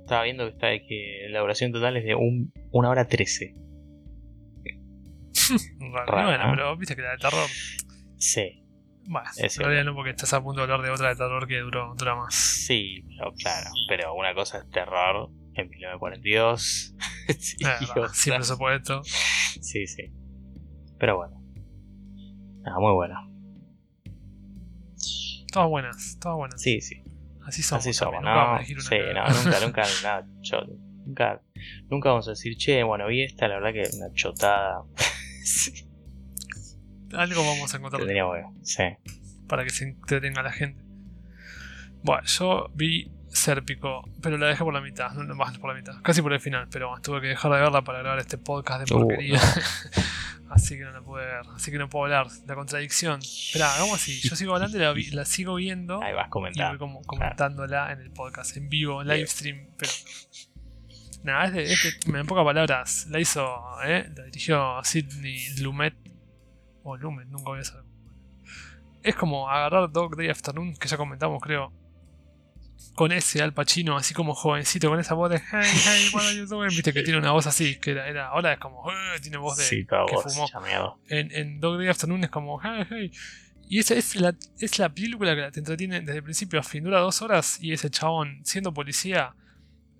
estaba viendo que, está, que la duración total es de un, una hora trece. bueno, pero viste que la de terror. Sí. Bueno, todavía no porque estás a punto de hablar de otra de terror que duró, dura más. Sí, pero claro, pero una cosa es terror en 1942. sí, ah, sin presupuesto. Sí, sí. Pero bueno. Nada, muy buena. Todas buenas, todas buenas. Sí, sí. Así somos. Así somos, ¿no? sí, no, nunca, nunca, nada, nunca, nunca vamos a decir, che, bueno, vi esta, la verdad que una chotada. sí. Algo vamos a encontrar. sí. Para que se entretenga la gente. Bueno, yo vi Sérpico, pero la dejé por la mitad, no más por la mitad, casi por el final, pero tuve que dejar de verla para grabar este podcast de uh. porquería. así que no la pude ver, así que no puedo hablar. La contradicción. Espera, hagamos así, yo sigo hablando y la, sigo viendo. Ahí vas comentando. Y voy como, comentándola en el podcast, en vivo, live stream, pero. Nada, es, de, es me en pocas palabras, la hizo, ¿eh? la dirigió Sidney Lumet, o Lumet, nunca voy a saber. Es como agarrar Dog Day Afternoon, que ya comentamos, creo, con ese Al Pacino, así como jovencito, con esa voz de Hey, hey, what are you doing? Viste que tiene una voz así, que era, ahora es como, tiene voz de que fumó. En, en Dog Day Afternoon es como, hey, hey. Y esa es la, es la película que te entretiene desde el principio a fin, dura dos horas y ese chabón, siendo policía,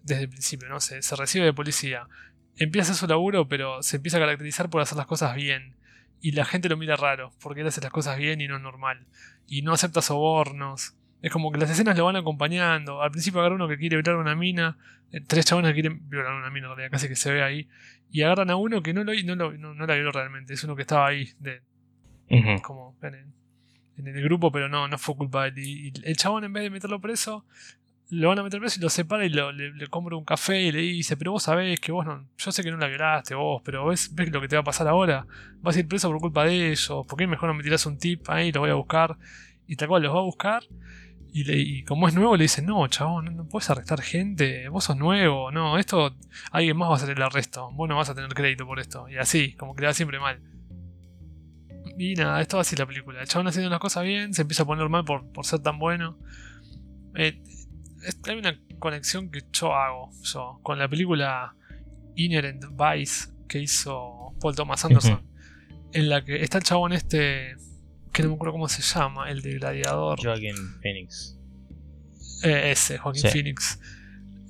desde el principio, no sé, se recibe de policía, empieza su laburo, pero se empieza a caracterizar por hacer las cosas bien. Y la gente lo mira raro, porque él hace las cosas bien y no es normal. Y no acepta sobornos es como que las escenas lo van acompañando. Al principio agarra uno que quiere violar una mina. Eh, tres chabones que quieren violar una mina, en realidad, casi que se ve ahí. Y agarran a uno que no, lo, no, no, no la violó realmente. Es uno que estaba ahí. De, Como en el, grupo, pero no, no fue culpa de él. Y, el chabón, en vez de meterlo preso, lo van a meter preso y lo separa y le, compra un café y le dice: Pero vos sabés que vos no. Yo sé que no la violaste vos, pero ves, ves lo que te va a pasar ahora. Vas a ir preso por culpa de ellos. ¿Por qué mejor no me tirás un tip ahí? Lo voy a buscar. Y tal cual los va a buscar y, como es nuevo, le dicen, no, chabón, no, puedes arrestar gente, vos sos nuevo, no, esto, alguien más va a hacer el arresto, vos no vas a tener crédito por esto. Y así, como que le da siempre mal. Y nada, esto así la película. El chabón haciendo las cosas bien, se empieza a poner mal por, ser tan bueno. Eh, hay una conexión que yo hago, yo, con la película Inherent Vice que hizo Paul Thomas Anderson, en la que está el chabón este que no me acuerdo cómo se llama, el de Gladiador. Joaquin Phoenix. Eh, ese, Joaquin Sí. Phoenix.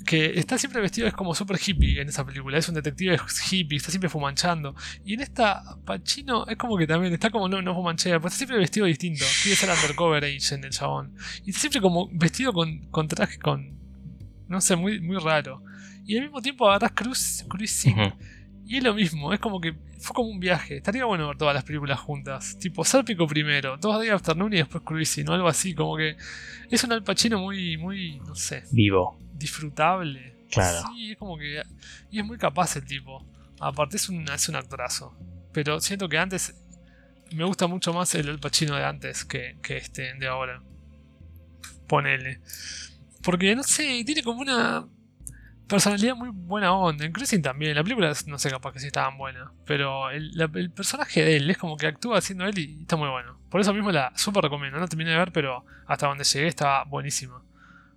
Que está siempre vestido, es como super hippie en esa película. Es un detective hippie, está siempre fumanchando. Y en esta, Pacino es como que también está como no, no fumanchea, pero está siempre vestido distinto. Quiere ser undercover agent el chabón. Y está siempre como vestido con, con traje, con. No sé, muy, muy raro. Y al mismo tiempo agarras Cruising. Ujú. Y es lo mismo, es como que fue como un viaje. Estaría bueno ver todas las películas juntas. Tipo, Sérpico primero, dos Day Afternoon y después Cruising o algo así. Como que es un Al Pacino muy, muy, no sé, Vivo. disfrutable. Claro. Sí, es como que. Y es muy capaz el tipo. Aparte, es un, es un actorazo. Pero siento que antes. Me gusta mucho más el Al Pacino de antes que, que este de ahora. Ponele. Porque no sé, tiene como una personalidad muy buena onda. En Cruising también. La película no sé capaz que sí estaban buena. Pero el, la- el personaje de él es como que actúa haciendo él y está muy bueno. Por eso mismo la super recomiendo. No terminé de ver, pero hasta donde llegué estaba buenísima.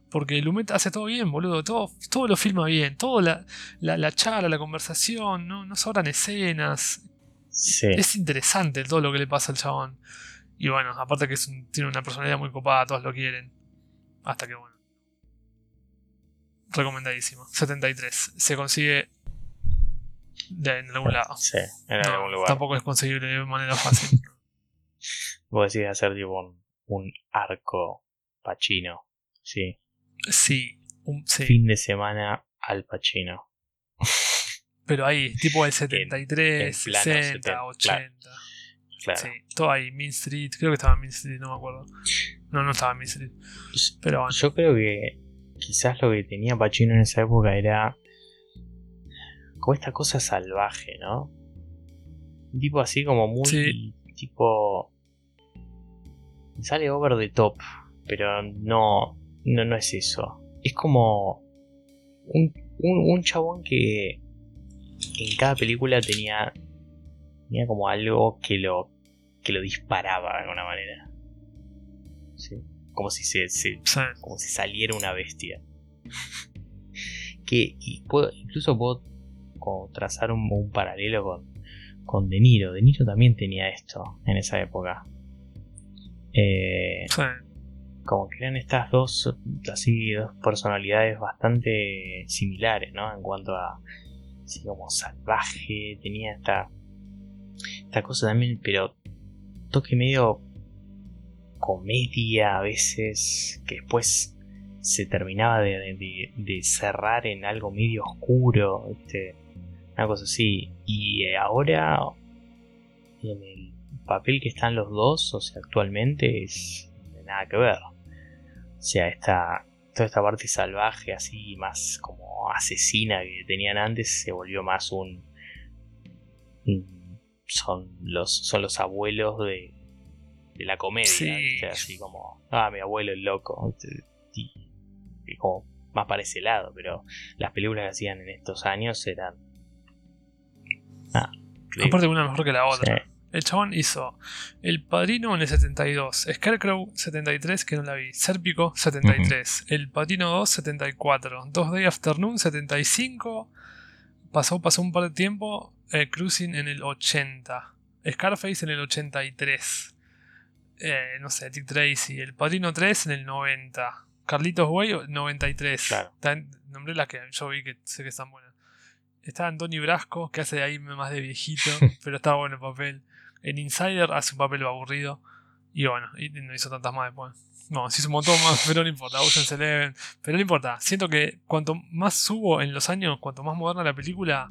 Porque Lumet hace todo bien, boludo. Todo, todo lo filma bien. Todo la, la, la charla, la conversación. No, no sobran escenas. Sí. Es interesante todo lo que le pasa al chabón. Y bueno, aparte que es un- tiene una personalidad muy copada, todos lo quieren. Hasta que bueno. Recomendadísimo. 73. Se consigue de, en algún lado. Sí, en No, algún lugar. Tampoco es conseguible de manera fácil. Vos decís hacer tipo un, un arco pachino. Sí. sí, un- sí. Fin de semana al pachino. Pero ahí, tipo el 73, en plano 60, 70, 80. Claro. Sí, todo ahí. Mean Street. Creo que estaba en Mean Street, no me acuerdo. No, no estaba en Mean Street. Pero bueno. Yo creo que quizás lo que tenía Pacino en esa época era como esta cosa salvaje, ¿no? Un tipo así como muy Sí. tipo sale over the top, pero no no no es eso. Es como un, un, un chabón que en cada película tenía tenía como algo que lo que lo disparaba de alguna manera. Sí. Como si se, como si saliera una bestia. que y puedo- incluso puedo como trazar un, un paralelo con, con De Niro. De Niro también tenía esto en esa época. Eh, sí. como que eran estas dos así dos personalidades bastante similares, ¿no? En cuanto a así como salvaje, tenía esta esta cosa también, pero toque medio comedia a veces que después se terminaba de, cerrar en algo medio oscuro, ¿viste? una cosa así. Y eh, ahora en el papel que están los dos, o sea, actualmente es nada que ver. O sea, esta, toda esta parte salvaje, así más como asesina que tenían antes, se volvió más un. un- son, los, son los abuelos de, de la comedia, Sí. ¿viste? así como, ah, mi abuelo es loco. ¿viste? Y, y como más para ese lado, pero las películas que hacían en estos años eran. Ah. Aparte una mejor que la otra. Sí. El chabón hizo El Padrino en el 72, Scarecrow 73, que no la vi, Sérpico 73, El Padrino 2 74, Dos Day Afternoon 75, pasó, pasó un par de tiempo, eh, Cruising en el 80, Scarface en el 83, eh, no sé, Dick Tracy, El Padrino 3 en el 90, Carlitos Way 93, Claro. Tan- nombré las que yo vi que sé que están buenas. Está Antonio Brasco, que hace de ahí más de viejito, pero está bueno el papel. En Insider hace un papel aburrido. Y bueno, y no hizo tantas más después. No, se hizo un montón más, pero no importa. Ocean's Eleven. Pero no importa. Siento que cuanto más subo en los años, cuanto más moderna la película,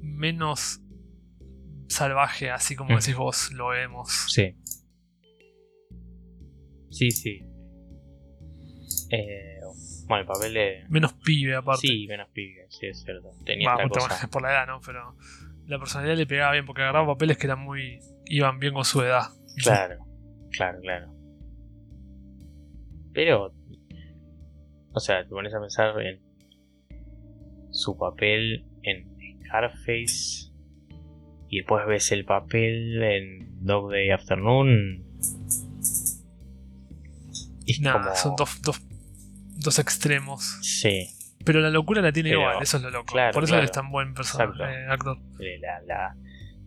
menos salvaje, así como decís vos, lo vemos. Sí. Sí, sí. Eh, bueno, el papel de. Menos pibe, aparte. Sí, menos pibe, sí, es cierto. Tenía Va, esta puta, cosa. bueno, por la edad, ¿no? Pero la personalidad le pegaba bien porque agarraba papeles que eran muy. iban bien con su edad. Claro, claro, claro. Pero. O sea, te pones a pensar en su papel en Scarface. Y después ves el papel en Dog Day Afternoon. Es Nada, como. son dos, dos, dos extremos. Sí, Pero la locura la tiene Pero, igual, eso es lo loco. claro, Por eso claro. es tan buen personaje, eh, actor. eh, la- la-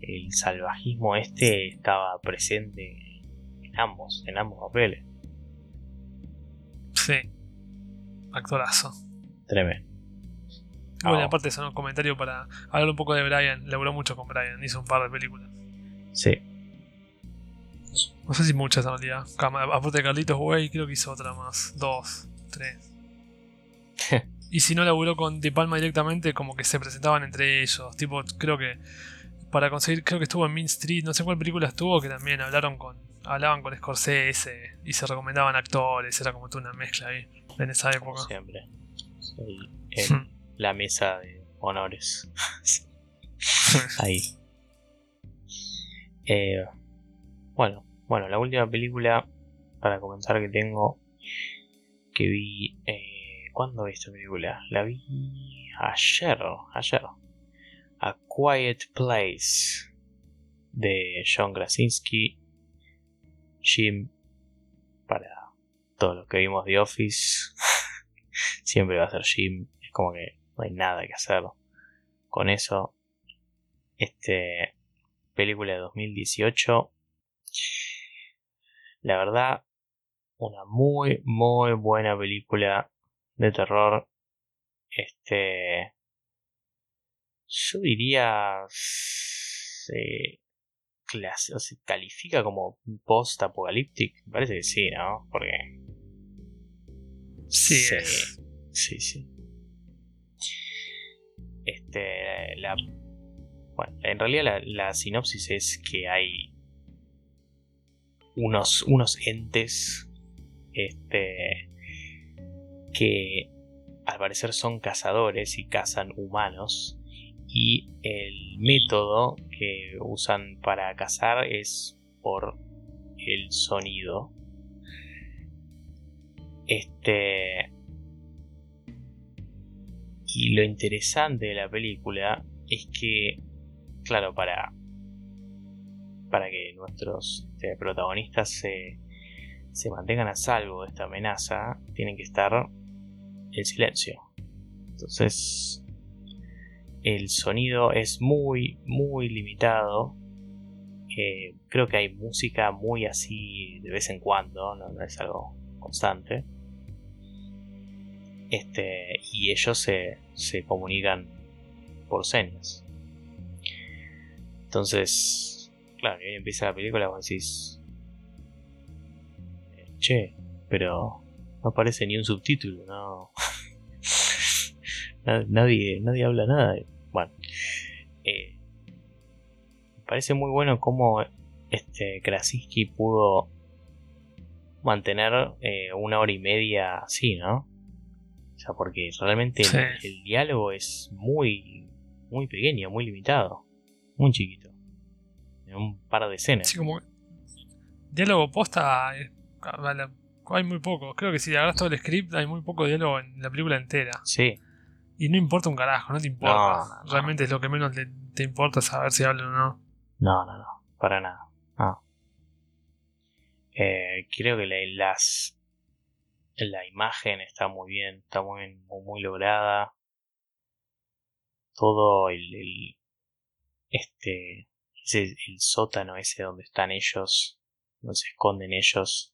el salvajismo este estaba presente en ambos, en ambos papeles. Sí. Actorazo. Tremendo. Bueno, aparte son un comentario para hablar un poco de Brian. Laburó mucho con Brian, hizo un par de películas. Sí. No sé si muchas en realidad. Aparte de Carlitos Way, creo que hizo otra más. Dos, tres. y si no laburó con De Palma directamente, como que se presentaban entre ellos. Tipo, creo que para conseguir, creo que estuvo en Mean Street, no sé cuál película estuvo, que también hablaron con, hablaban con Scorsese y se recomendaban actores, era como toda una mezcla ahí en esa Como época. siempre. Soy en la mesa de honores. Ahí. Eh, bueno, bueno, la última película para comenzar que tengo que vi. Eh, ¿Cuándo vi esta película? La vi ayer. Ayer. A Quiet Place de John Krasinski. Jim. Para todos los que vimos The Office. Siempre va a ser Jim. Es como que no hay nada que hacer con eso. Este. Película de 2018. La verdad, una muy, muy buena película de terror. Este. Yo diría. Se, clase, o se califica como post-apocalíptic. Me parece que sí, ¿no? Porque. Sí, Sí, es. sí, sí. Este, la, bueno, en realidad la, la sinopsis es que hay unos, unos entes, este, que al parecer son cazadores y cazan humanos y el método que usan para cazar es por el sonido. Este. Y lo interesante de la película es que, claro, para. Para que nuestros este, protagonistas se, se mantengan a salvo de esta amenaza, tienen que estar en silencio. Entonces, el sonido es muy, muy limitado. Eh, creo que hay música muy así de vez en cuando, no, no es algo constante. Este, y ellos se, se comunican por señas. Entonces, claro, y ahí empieza la película, vos decís, eh, che, pero no aparece ni un subtítulo, no. Na- nadie, nadie habla nada. Bueno, eh, me parece muy bueno cómo este Krasinski pudo mantener eh, una hora y media así, ¿no? O sea, porque realmente el- el, diálogo es muy, muy pequeño, muy limitado, muy chiquito. Un par de escenas. Sí, como. Diálogo posta. eh, Hay muy poco. Creo que si agarras todo el script, hay muy poco diálogo en la película entera. Sí, Y no importa un carajo, no te importa. No, no, no. Realmente es lo que menos le- te importa saber si hablan o no. No, no, no, para nada. Eh, creo que la, las, la imagen está muy bien, está muy bien, muy, muy lograda. Todo el, el- este, ese, el sótano ese donde están ellos, donde se esconden ellos.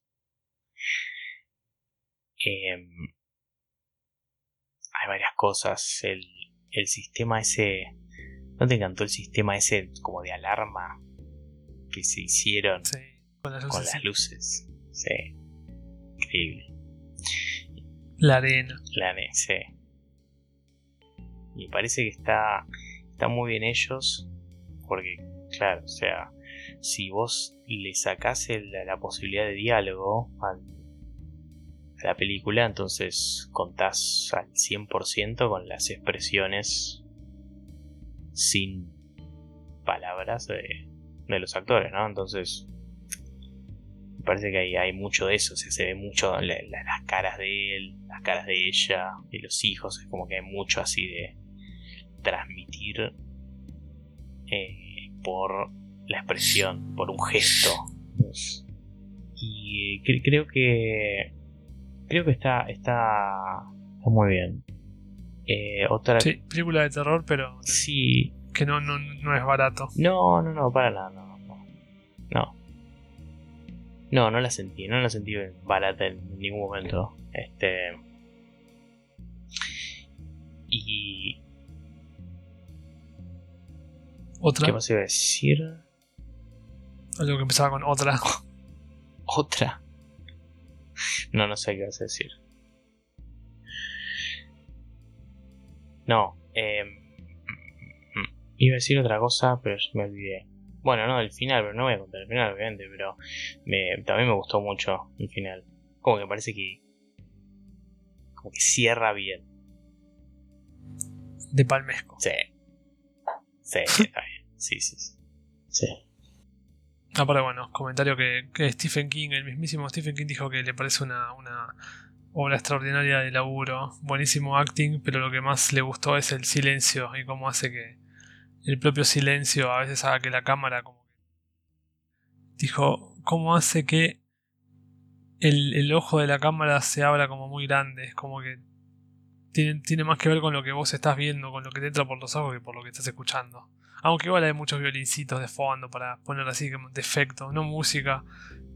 Em, hay varias cosas. El, el sistema ese. ¿No te encantó el sistema ese como de alarma que se hicieron Sí, con las con luces. las luces? Sí. Increíble. La arena. La ne- sí. Y parece que está, está muy bien ellos. Porque, claro, o sea, si vos le sacás la posibilidad de diálogo al- a la película, entonces contás al 100% con las expresiones sin palabras de, de los actores, ¿no? Entonces, parece que hay, hay mucho de eso, o sea, se ve mucho la- la- las caras de él, las caras de ella, de los hijos, es como que hay mucho así de transmitir eh, por la expresión, por un gesto. Y cre- creo que creo que está está, está muy bien. Eh, otra Sí, película de terror, pero sí, que no, no, no es barato. no, no, no, para nada, no, no. No, No, no la sentí, no la sentí barata en ningún momento. Este. Y. ¿Otra? ¿Qué más iba a decir? Algo que empezaba con otra. ¿Otra? No, no sé qué vas a decir. No, eh, iba a decir otra cosa, pero me olvidé. Bueno, no, el final, pero no voy a contar el final, obviamente, pero me, también me gustó mucho el final. Como que parece que. Como que cierra bien. De Palmesco. Sí. Sí, está bien. Sí, sí, sí. Sí. Aparte, bueno, comentario que, que Stephen King, el mismísimo Stephen King, dijo que le parece una, una obra extraordinaria de laburo. Buenísimo acting, pero lo que más le gustó es el silencio y cómo hace que el propio silencio a veces haga que la cámara como dijo cómo hace que el, el ojo de la cámara se abra como muy grande es como que tiene, tiene más que ver con lo que vos estás viendo con lo que te entra por los ojos que por lo que estás escuchando aunque igual hay muchos violincitos de fondo para poner así como de efecto no música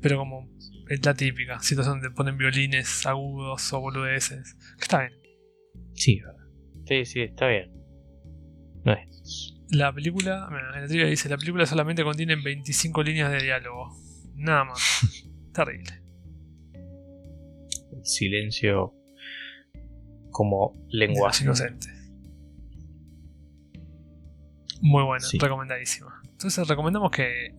pero como es la típica situación donde ponen violines agudos o boludeces que está bien Sí, sí, sí, está bien. No es. La película, mira, en la trivia dice, la película solamente contiene 25 líneas de diálogo. Nada más. Terrible. El silencio como lenguaje. los inocentes. Muy buena, Sí. recomendadísima. Entonces recomendamos que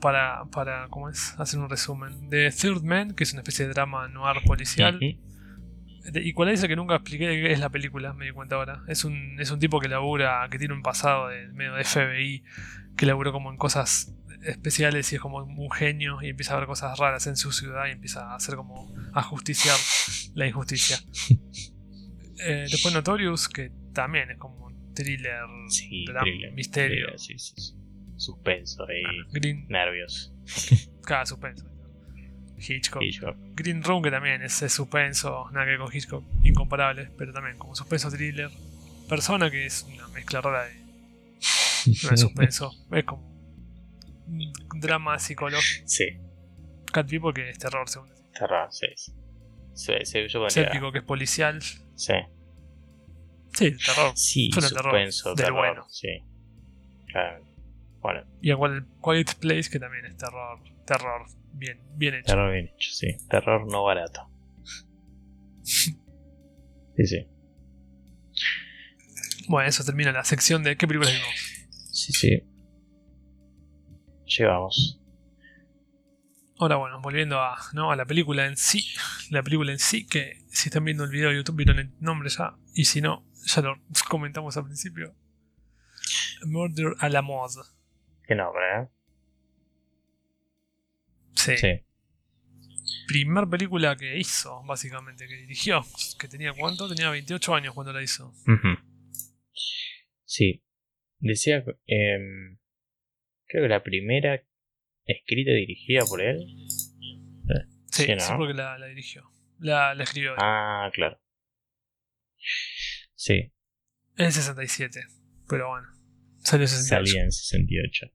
para, para ¿cómo es? hacer un resumen. The Third Man, que es una especie de drama noir policial. Ujú. De Equalizer que nunca expliqué de qué es la película, me di cuenta ahora. Es un, es un tipo que labura, que tiene un pasado de medio de FBI, que laburó como en cosas especiales y es como un genio y empieza a ver cosas raras en su ciudad y empieza a hacer como a justiciar la injusticia. Eh, después Notorious, que también es como thriller, Sí, drama, thriller, misterio. thriller, sí, sí, sí. Suspenso y Green, nervios. cada suspenso. Hitchcock. Hitchcock. Green Room, que también es, es suspenso, nada que ver con Hitchcock, incomparable, pero también como suspenso thriller. Persona, que es una mezcla rara de, no es suspenso, es como un drama psicológico. Sí, Cat People, que es terror, según terror, sí. sí. Sí, sí, yo pondría- Séptico, que es policial. Sí, Sí, terror. sí Suena terror, suspenso, del terror, bueno. sí. Claro. Bueno, Y igual Quiet Place, que también es terror, terror, bien, bien hecho. terror bien hecho, sí. Terror no barato. Sí, sí. Bueno, eso termina la sección de ¿qué películas vimos? Sí, sí. Llevamos. Ahora bueno, volviendo a, ¿no? a la película en sí. La película en sí, que si están viendo el video de YouTube vieron el nombre ya. Y si no, ya lo comentamos al principio. Murder a la mode. Qué nombre, ¿eh? Sí. Sí. Primer película que hizo, básicamente, que dirigió. Que tenía cuánto? Tenía 28 años cuando la hizo. Sí. Decía. em, creo que la primera escrita y dirigida por él. Sí, Sí, porque la, la dirigió. La, la escribió. Ah, claro. Sí, Es 67. Pero bueno. Salió en 68. salía en 68.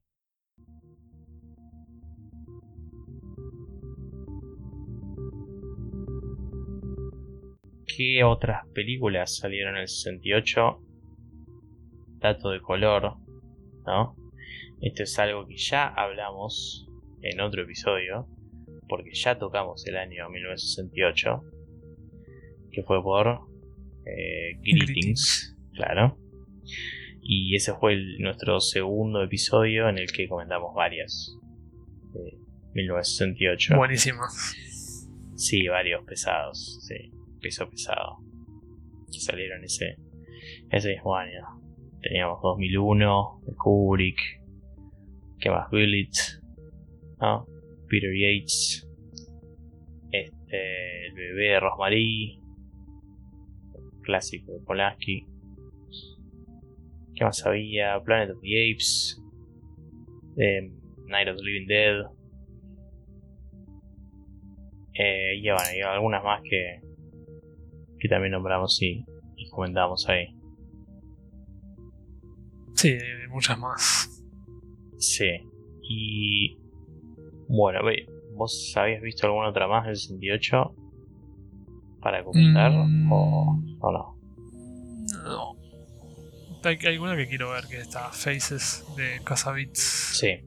¿Qué otras películas salieron en el 68? Dato de color, ¿no? Esto es algo que ya hablamos en otro episodio, porque ya tocamos el año 1968, que fue por eh, Greetings, Greetings. claro. Y ese fue el- nuestro segundo episodio en el que comentamos varias de 1968. Buenísima. Sí, varios pesados, sí, peso pesado. Que salieron ese, ese mismo año. Teníamos 2001, de Kubrick, ¿qué más? Bullet, ¿no? Peter Yates, este, el bebé de Rosemary, clásico de Polanski. ¿Qué más había? Planet of the Apes, eh, Night of the Living Dead. Eh, y bueno, y algunas más que, que también nombramos y, y comentamos ahí. Sí, hay muchas más. Sí. Y bueno, ¿Vos habías visto alguna otra más del 68 para comentar Mm. o, o no? No. Hay, hay una que quiero ver que está Faces de Casabits. Sí.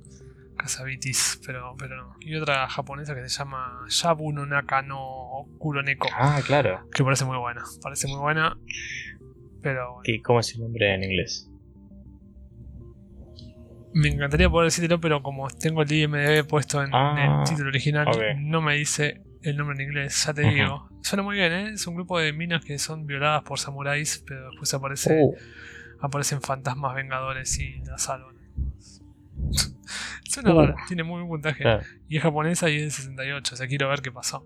Casabitis, pero, pero no. Y otra japonesa que se llama Yabu no Naka no Kuroneko. Ah, claro. Que parece muy buena. Parece muy buena. Pero bueno, ¿Qué- ¿Cómo es el nombre en inglés? Me encantaría poder decirlo, pero como tengo el IMDB puesto en, Ah, en el título original, no me dice el nombre en inglés. Ya te digo. Suena muy bien, ¿eh? Es un grupo de minas que son violadas por samuráis, pero después aparece, Uh, aparecen fantasmas vengadores y las salvan. Suena Uh. raro, tiene muy buen puntaje. Y es japonesa y es del 68, o sea, quiero ver qué pasó.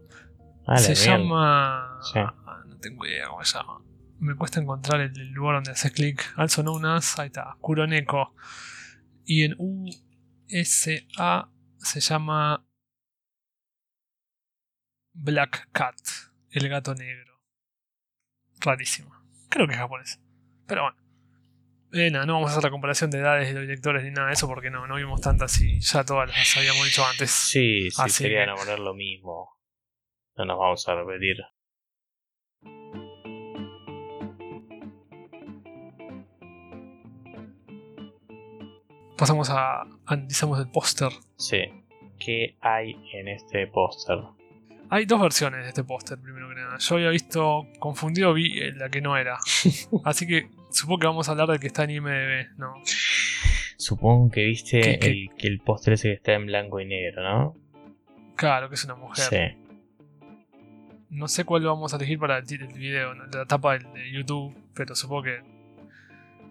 Ah, se llama. Sí. ah, No tengo idea cómo se llama. Me cuesta encontrar el, el lugar donde haces clic. Also known as. Ahí está. Kuroneko. Y en USA se llama. Black Cat. El gato negro. Rarísimo. Creo que es japonés. Pero bueno. Eh, nada, no vamos a hacer la comparación de edades de los directores ni nada de eso porque no, no vimos tantas y ya todas las habíamos dicho antes. Sí, sí, Así sería que- no poner lo mismo. No nos vamos a repetir. Pasamos a. Analizamos el póster. Sí. ¿Qué hay en este póster? Hay dos versiones de este póster, primero que nada. Yo había visto, confundido, vi la que no era. Así que supongo que vamos a hablar del que está en IMDB, ¿no? Supongo que viste ¿Qué- qué? El, que el póster ese que está en blanco y negro, ¿no? Claro, que es una mujer. Sí. No sé cuál vamos a elegir para el, video, la tapa del- de YouTube, pero supongo que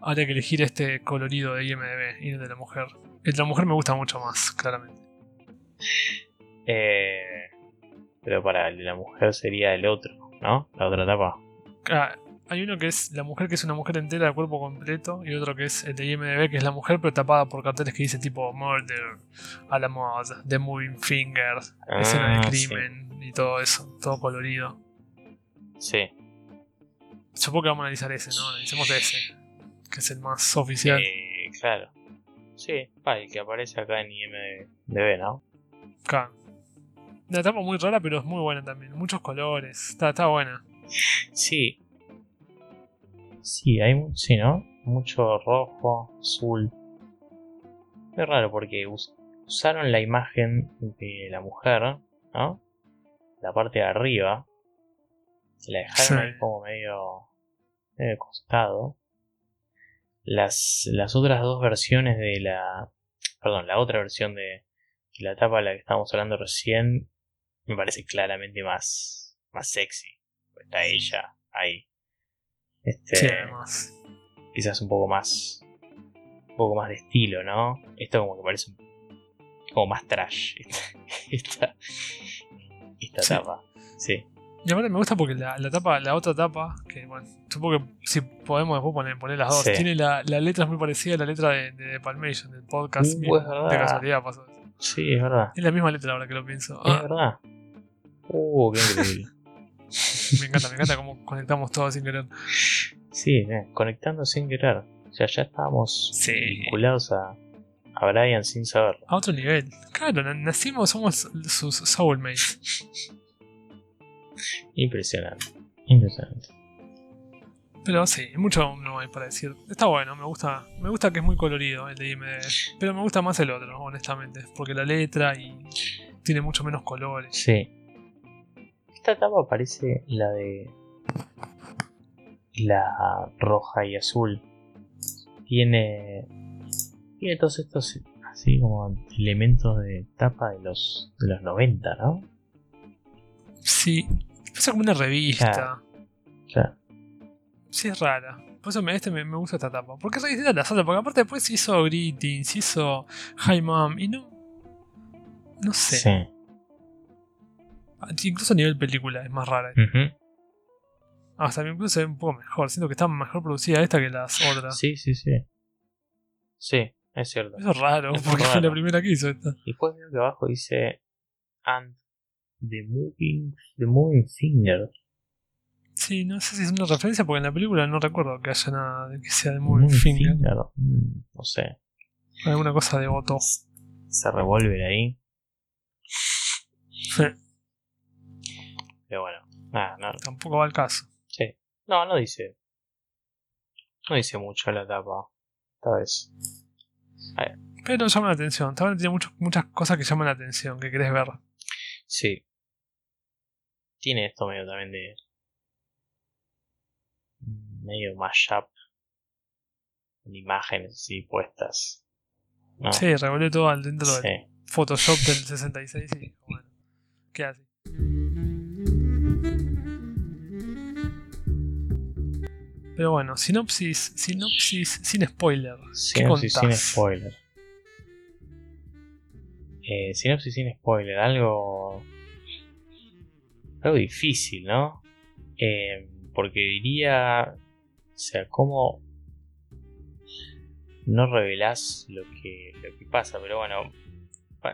habría que elegir este colorido de IMDB y el de la mujer. El de la mujer me gusta mucho más, claramente. Eh, pero para el de la mujer sería el otro, ¿no? La otra tapa. Ah, hay uno que es la mujer que es una mujer entera de cuerpo completo y otro que es el de IMDB que es la mujer pero tapada por carteles que dice tipo Murder, a la moda, The Moving Finger, escena Ah, de sí. crimen y todo eso, todo colorido. Sí. Supongo que vamos a analizar ese, ¿no? Analicemos ese, que es el más oficial. Eh, claro. Sí, el que aparece acá en IMDB, ¿no? Claro. Una tapa muy rara pero es muy buena también, muchos colores, está, está buena. Sí. Sí, hay sí, ¿no? Mucho rojo, azul. Es raro porque us- usaron la imagen de la mujer, ¿no? La parte de arriba. La dejaron Sí. ahí como medio, medio costado. Las, las otras dos versiones de la. Perdón, la otra versión de, de la tapa de la que estábamos hablando recién. Me parece claramente más, más sexy. Está ella ahí. Este, Sí, además. quizás un poco más. Un poco más de estilo, ¿no? Esto como que parece como más trash. Esta, esta Sí. tapa. Sí. Y aparte me gusta porque la, la tapa, la otra tapa, que bueno, supongo que si podemos después poner, poner las dos, Sí. tiene la, la letra es muy parecida a la letra de, de, Palmation, del podcast. Uh, mismo. es verdad. de casualidad pasó eso. Sí, es verdad. Es la misma letra ahora que lo pienso. Es Ah, verdad. Uh, qué increíble. me encanta, me encanta cómo conectamos todo sin querer. Sí, eh, conectando sin querer. O sea, ya estábamos Sí. vinculados a, a Brian sin saberlo. A otro nivel. Claro, na- nacimos, somos sus soulmates. Impresionante. Impresionante. Pero sí, mucho no hay para decir. Está bueno, me gusta, me gusta que es muy colorido el de IMDb. Pero me gusta más el otro, honestamente. Porque la letra y tiene mucho menos colores. Sí. Esta tapa parece la de. La roja y azul. Tiene. Tiene todos estos así como elementos de tapa de los, de los 90, ¿no? Sí, es como una revista. Claro. Sí, es rara. Por eso me, este me, me gusta esta tapa. Porque es distinta a las otras. Porque aparte después hizo Greetings, hizo Hi Mom. Y no. No sé. Sí. Incluso a nivel película es más rara. Ujú. Hasta incluso se ve un poco mejor. Siento que está mejor producida esta que las otras. Sí, sí, sí. Sí, es cierto. Eso es raro, Es porque fue raro. la primera que hizo esta. Y después veo que abajo dice. And the moving, the moving finger. Sí, no sé si es una referencia porque en la película no recuerdo que haya nada de que sea de Moving Moving Finger. Mm, No sé. Alguna cosa de voto. Se revuelve ahí. Pero bueno, nada, no, Tampoco va al caso. sí. No, no dice. No dice mucho la tapa. Esta vez. Pero llama la atención. También tiene mucho- muchas cosas que llaman la atención, que querés ver. Sí. Tiene esto medio también de. medio mashup. Con imágenes así puestas. ¿no? Sí, revolvió todo al dentro Sí. del Photoshop del 66 y bueno, queda así. Pero bueno, sinopsis, sinopsis sin spoiler. ¿Qué Sinopsis sin spoiler. Eh, sinopsis sin spoiler, algo. Algo difícil, ¿no? Eh, porque diría. O sea, ¿cómo no revelás lo que, lo que pasa? Pero bueno,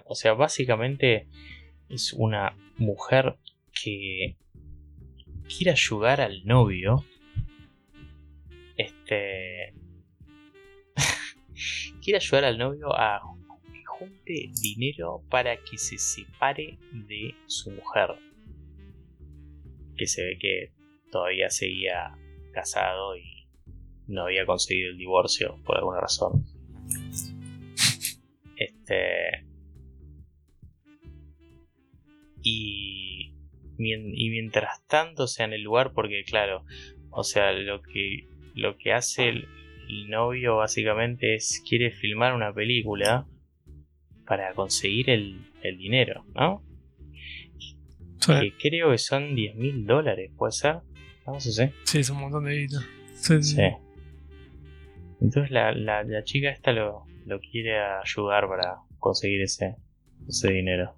o sea, básicamente es una mujer que quiere ayudar al novio. Este. quiere ayudar al novio a que junte dinero para que se separe de su mujer. Que se ve que todavía seguía casado y no había conseguido el divorcio por alguna razón. Este. Y, y mientras tanto, o sea, en el lugar, porque claro, o sea, lo que, lo que hace el, el novio básicamente es quiere filmar una película para conseguir el, el dinero, ¿no? Sí, Que creo que son 10 mil dólares, ¿puede ser? No sé si. sí, es un montón de guita. Sí, sí. Sí. Entonces la, la, la chica esta lo, lo quiere ayudar para conseguir ese, ese dinero.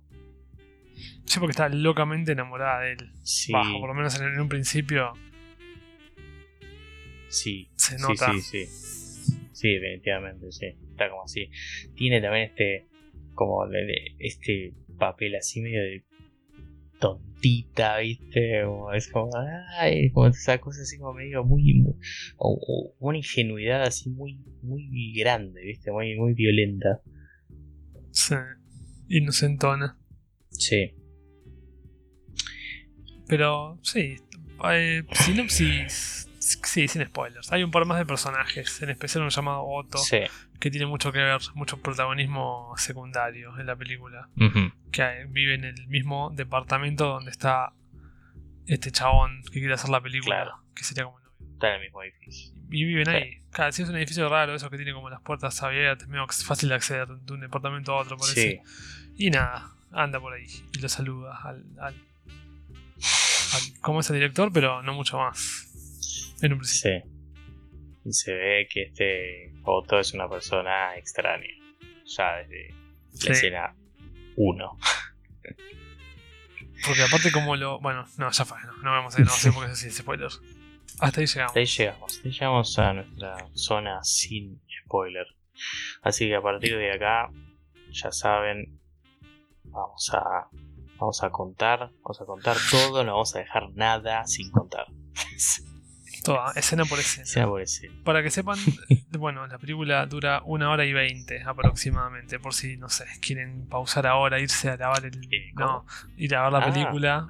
Sí, porque está locamente enamorada de él. Sí, Bajo, por lo menos en, en un principio sí, se sí, nota. sí, sí. Sí, definitivamente, sí. Está como así. Tiene también este, como este papel así medio de tontita, ¿viste? Como, es como, ay, como esa cosa así como medio muy, muy- o, o una ingenuidad así muy, muy grande, ¿viste? Muy, muy violenta. Sí. Inocentona. Sí. Pero sí, eh, sinopsis. Sí, sin spoilers. Hay un par más de personajes, en especial uno llamado Otto, Sí. que tiene mucho que ver, mucho protagonismo secundario en la película. Que vive en el mismo departamento donde está este chabón que quiere hacer la película, Claro. que sería como. Está en el mismo edificio. Y viven Sí. ahí. Claro, sí es un edificio raro, eso que tiene como las puertas abiertas, medio fácil de acceder de un departamento a otro, por Sí. Y nada, anda por ahí y lo saluda al, al, al- como es el director, pero no mucho más. En un principio. Sí. Y se ve que este Otto es una persona extraña. Ya desde Sí, la escena 1. Porque aparte como lo... Bueno, no, ya fue, no, no vamos a ir, no sé porque es spoiler. Hasta ahí llegamos. Ahí llegamos. Ahí llegamos a nuestra zona sin spoiler. Así que a partir de acá, ya saben, vamos a, vamos a contar, vamos a contar todo, no vamos a dejar nada sin contar. Toda, escena por escena. Por. Para que sepan, bueno, la película dura una hora y veinte aproximadamente, por si, no sé, quieren pausar ahora, irse a grabar el... Eh, No, ir a ver la Ah, película.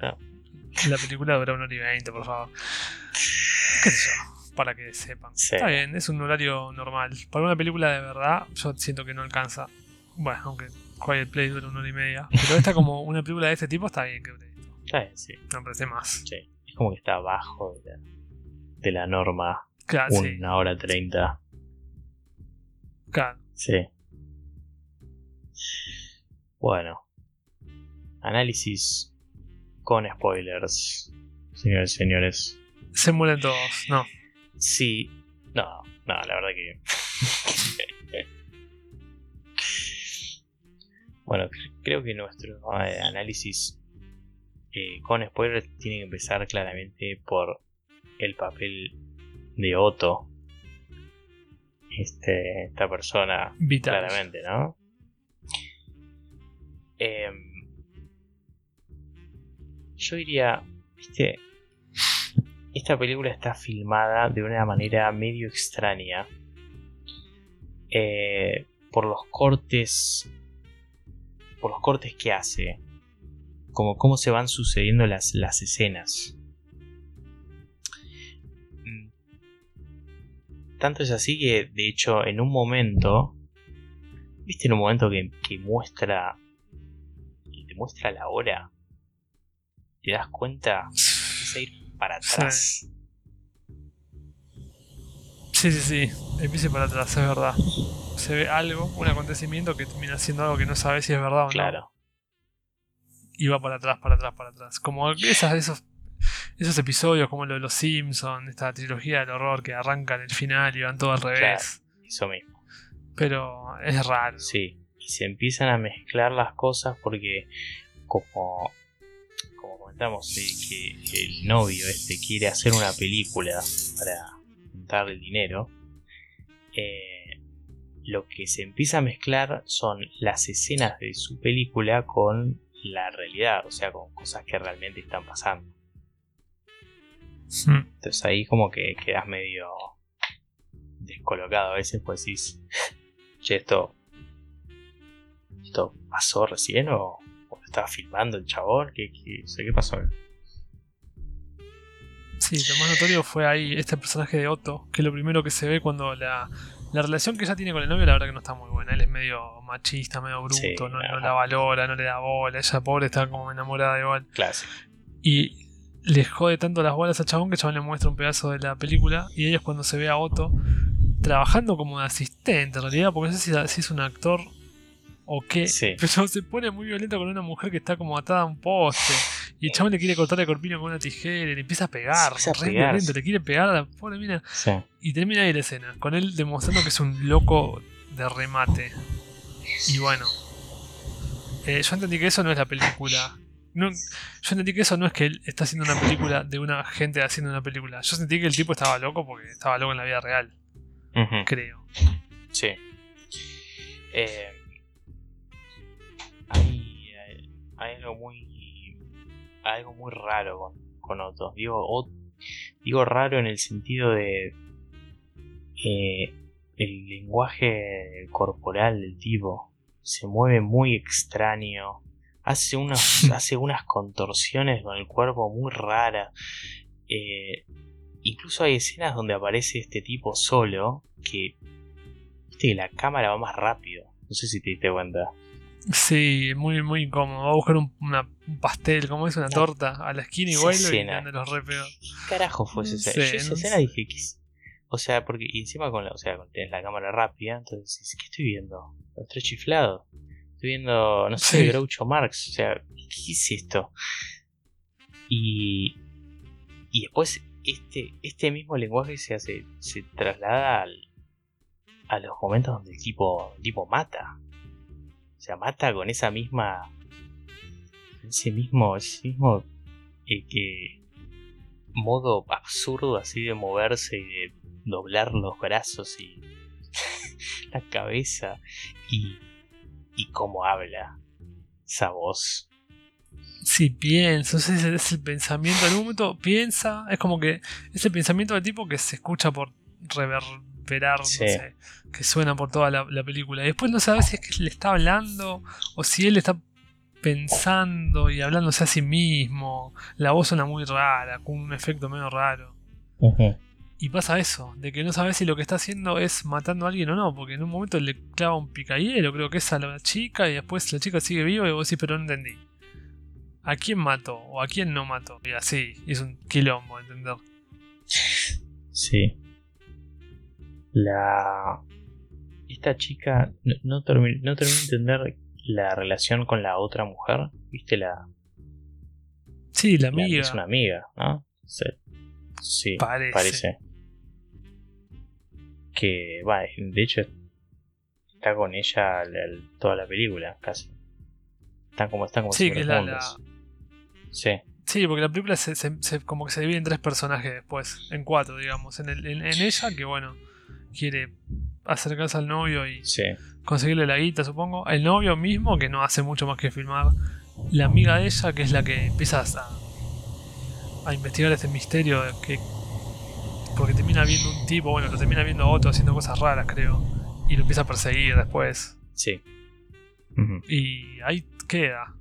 La película dura una hora y veinte, por favor. ¿Qué sé yo? Para que sepan. Sí. Está bien, es un horario normal. Para una película de verdad, yo siento que no alcanza. Bueno, aunque Quiet Play dura una hora y media. Pero esta como una película de este tipo está bien que dure esto. Está bien, sí. No parece más. Sí. Es como que está abajo de la, de la norma. Claro, sí. Una hora treinta. Claro. Sí. Bueno. Análisis con spoilers. Señores y señores. Se mueren todos. No. Sí. No, no, la verdad que. bueno, cre- creo que nuestro eh, análisis eh, con spoilers tiene que empezar claramente por el papel de Otto. Este, esta persona claramente, ¿no? Em, yo diría, viste, esta película está filmada de una manera medio extraña. Eh, por los cortes, por los cortes que hace. como cómo se van sucediendo las, las escenas. Tanto es así que, de hecho, en un momento, viste, en un momento que, que muestra, que te muestra la hora, te das cuenta, empieza a ir para atrás. Sí, sí, sí, empieza para atrás, es verdad. Se ve algo, un acontecimiento que termina siendo algo que no sabes si es verdad o no. Claro. Y va para atrás, para atrás, para atrás. Como esas, esos, esos episodios como lo de los Simpsons, esta trilogía del horror que arrancan el final y van todo al revés. Claro, eso mismo. Pero es raro. Sí, y se empiezan a mezclar las cosas porque como como comentamos eh, que el novio este quiere hacer una película para juntar el dinero eh, lo que se empieza a mezclar son las escenas de su película con la realidad, o sea, con cosas que realmente están pasando. Entonces ahí como que quedas medio descolocado a veces, pues decís, che, esto, esto pasó recién o, o estaba filmando el chabón, ¿Qué, qué, sé qué pasó. Sí, lo más notorio fue ahí este personaje de Otto, que es lo primero que se ve cuando la, la relación que ella tiene con el novio, la verdad que no está muy buena. Él es medio machista, medio bruto, Sí, no, la valora, no le da bola. Ella, pobre, está como enamorada igual. Clásico. Y le jode tanto las bolas a Chabón que Chabón le muestra un pedazo de la película. Y ella es cuando se ve a Otto trabajando como de asistente, en realidad, porque no sé si, es un actor o qué. Sí. Pero se pone muy violento con una mujer que está como atada a un poste. Y el chabón le quiere cortar el corpiño con una tijera y le empieza a pegar. Se empieza a re pegar, violento, le quiere pegar a la pobre mina. Sí. Y termina ahí la escena, con él demostrando que es un loco de remate. Y bueno, eh, yo entendí que eso no es la película. No, yo entendí que eso no es que él está haciendo una película de una gente haciendo una película. Yo sentí que el tipo estaba loco porque estaba loco en la vida real, creo. Sí. Eh, hay, hay- hay algo muy. algo muy raro con, con Otto. Digo, digo raro en el sentido de. eh, el lenguaje corporal del tipo se mueve muy extraño. Hace, unos, hace unas contorsiones con el cuerpo muy raras. Eh, incluso hay escenas donde aparece este tipo solo que Viste que la cámara va más rápido. No sé si te diste cuenta. Sí, muy, muy incómodo. Va a buscar un, una- un pastel, como es una torta, a la esquina y Esa vuelve y escena. anda los re peor. ¿Qué carajo fue esa No escena? Yo esa no escena sé. dije, ¿qué es? O sea, porque y encima con la, o sea, con- tenés la cámara rápida, entonces ¿qué estoy viendo? Los tres chiflados. Estoy viendo, no sé, Sí. Groucho Marx. O sea, ¿qué es esto? Y, y después este, este mismo lenguaje se hace, se traslada al, a los momentos donde el tipo, el tipo mata. O sea, mata con esa misma. Ese mismo. Ese mismo. eh, que. modo absurdo así de moverse y de doblar los brazos y. la cabeza. Y. y cómo habla. Esa voz. Sí, pienso, ese es, es el pensamiento. En un momento piensa, es como que es el pensamiento del tipo que se escucha por reverberar, Sí. no sé, que suena por toda la, la película. Y después no sabes si es que le está hablando o si él está pensando y hablándose a sí mismo. La voz suena muy rara, con un efecto medio raro. Y pasa eso, de que no sabes si lo que está haciendo es matando a alguien o no, porque en un momento le clava un picayelo, creo que es a la chica, y después la chica sigue viva y vos decís, pero no entendí. ¿A quién mató o a quién no mató? Y así, es un quilombo, ¿entender? Sí. La. Esta chica no, no, no de entender la relación con la otra mujer. ¿Viste? La, Sí, la la- amiga. es una amiga, ¿no? Sí. Sí, Parece. parece. Que, va, de hecho, está con ella la- la- toda la película, casi. Están como, están como Sí, que la- la-. Sí, Sí, porque la película se, se- se- como que se divide en tres personajes después, en cuatro, digamos. En, el- en- en ella, que bueno, quiere acercarse al novio y sí, conseguirle la guita, supongo. El novio mismo, que no hace mucho más que filmar. La amiga de ella, que es la que empieza a, a investigar este misterio. que, porque termina viendo un tipo, bueno, lo termina viendo a otro haciendo cosas raras, creo. Y lo empieza a perseguir después. sí. Y ahí queda.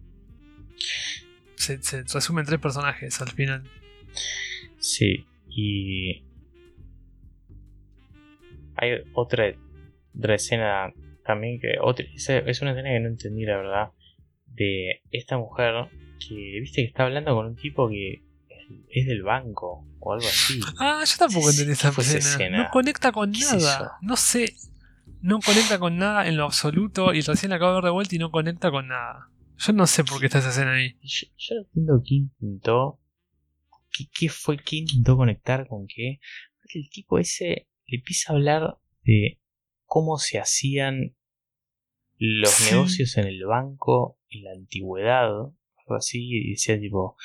se, se resumen tres personajes al final. Sí, y. Hay otra, otra escena también que. Otra, es una escena que no entendí, la verdad. De esta mujer que, viste, que está hablando con un tipo que es del banco o algo así. Ah, yo tampoco ¿Qué entendí esa escena. escena? No conecta con ¿Qué es nada. No sé. No conecta con nada en lo absoluto y recién la acabo de ver de vuelta y no conecta con nada. Yo no sé por qué está esa escena ahí. Yo, yo no entiendo qué intentó. ¿Qué, qué fue? ¿Qué intentó conectar con qué? El tipo ese le empieza a hablar de cómo se hacían los Sí. negocios en el banco en la antigüedad, algo así, y decía tipo,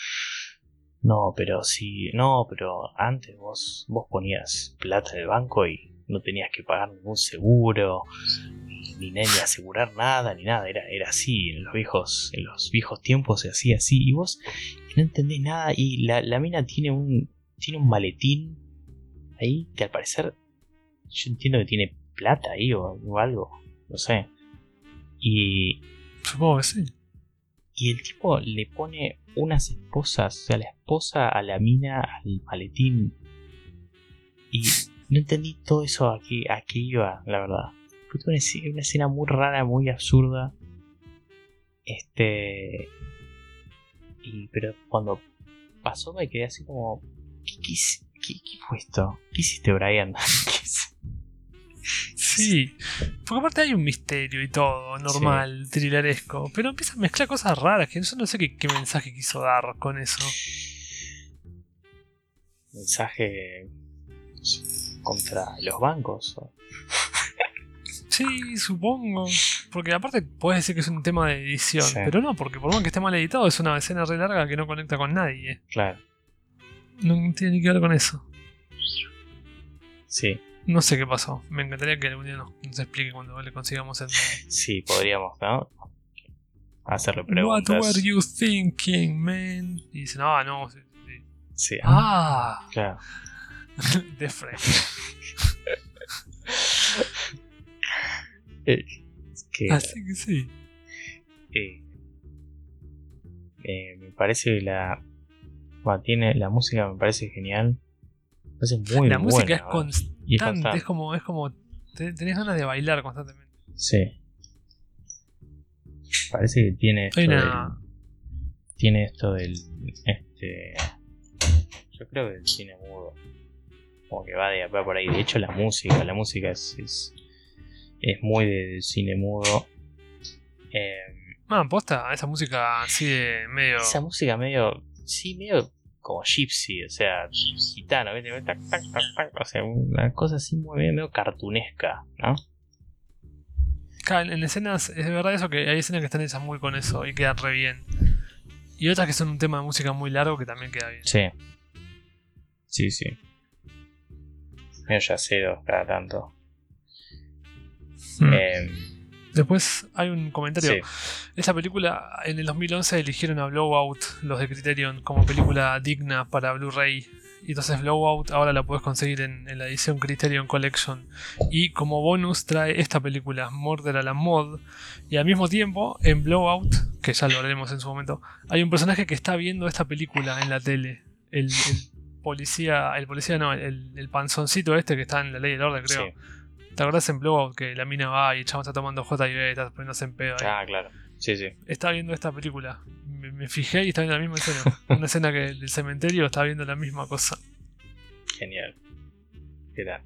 no, pero si, no, pero antes vos, vos ponías plata en el banco y no tenías que pagar ningún seguro, ni, ni, asegurar nada, ni nada, era, era así, en los viejos, en los viejos tiempos se hacía así, y vos no entendés nada, y la, la mina tiene un, tiene un maletín ahí que al parecer yo entiendo que tiene plata ahí o, o algo, no sé. Y, Supongo que sí. Y el tipo le pone unas esposas, o sea, la esposa a la mina al maletín. Y no entendí todo eso a qué, a qué iba, la verdad. Fue una, una escena muy rara, muy absurda. Este. Y, pero cuando pasó me quedé así como. ¿Qué, qué, qué- qué fue esto? ¿Qué hiciste, Brian? Sí. Porque aparte hay un misterio y todo, normal, thrilleresco. Pero empieza a mezclar cosas raras que yo no sé qué, qué mensaje quiso dar con eso. Mensaje contra los bancos. o- Sí, supongo. Porque aparte puedes decir que es un tema de edición. Sí. Pero no, porque por más que esté mal editado, es una escena re larga que no conecta con nadie. Claro, No tiene ni que ver con eso. sí. No sé qué pasó. Me encantaría que algún día nos, nos explique cuando le consigamos el. Sí, podríamos, ¿no? Hacerle What preguntas. were you thinking, man? Y dice, no, no. sí, sí. Sí, Ah, claro. de frente. Eh, que, Así que sí. eh, eh, me parece que la. bueno, tiene, la música me parece genial. Me parece muy La música buena, es ¿verdad? constante. Y es como, es como. te- tenés ganas de bailar constantemente. Sí. Parece que tiene esto del- tiene esto del este yo creo que el cine mudo como que va de va por ahí de hecho la música la música es es, es muy del cine mudo Eh, Ah, posta, esa música así de medio. esa música medio sí medio como gypsy o sea gitano ¿viste? Tac, tac, tac, tac, o sea una cosa así muy medio, medio cartunesca ¿no? Claro, en escenas, es verdad eso que hay escenas que están hechas muy con eso y quedan re bien. Y otras que son un tema de música muy largo que también queda bien. sí sí sí medio yacero cada tanto Hmm. Eh, Después hay un comentario. sí Esta película en el 2011 eligieron a Blowout, los de Criterion, como película digna para Blu-ray. Y entonces Blowout ahora la puedes conseguir en, en la edición Criterion Collection. Y como bonus trae esta película, Murder a la Mod. Y al mismo tiempo, en Blowout, que ya lo haremos en su momento, hay un personaje que está viendo esta película en la tele. El, el policía, el policía no, el, el panzoncito este que está en la ley del orden, creo. sí. ¿Te acordás en Blowout que la mina va y el chavo está tomando J y B, está poniéndose en pedo ahí? Ah, claro. Sí, sí. estaba viendo esta película. Me, me fijé y estaba viendo la misma escena. Una escena que del cementerio estaba viendo la misma cosa. Genial. ¿Qué tal?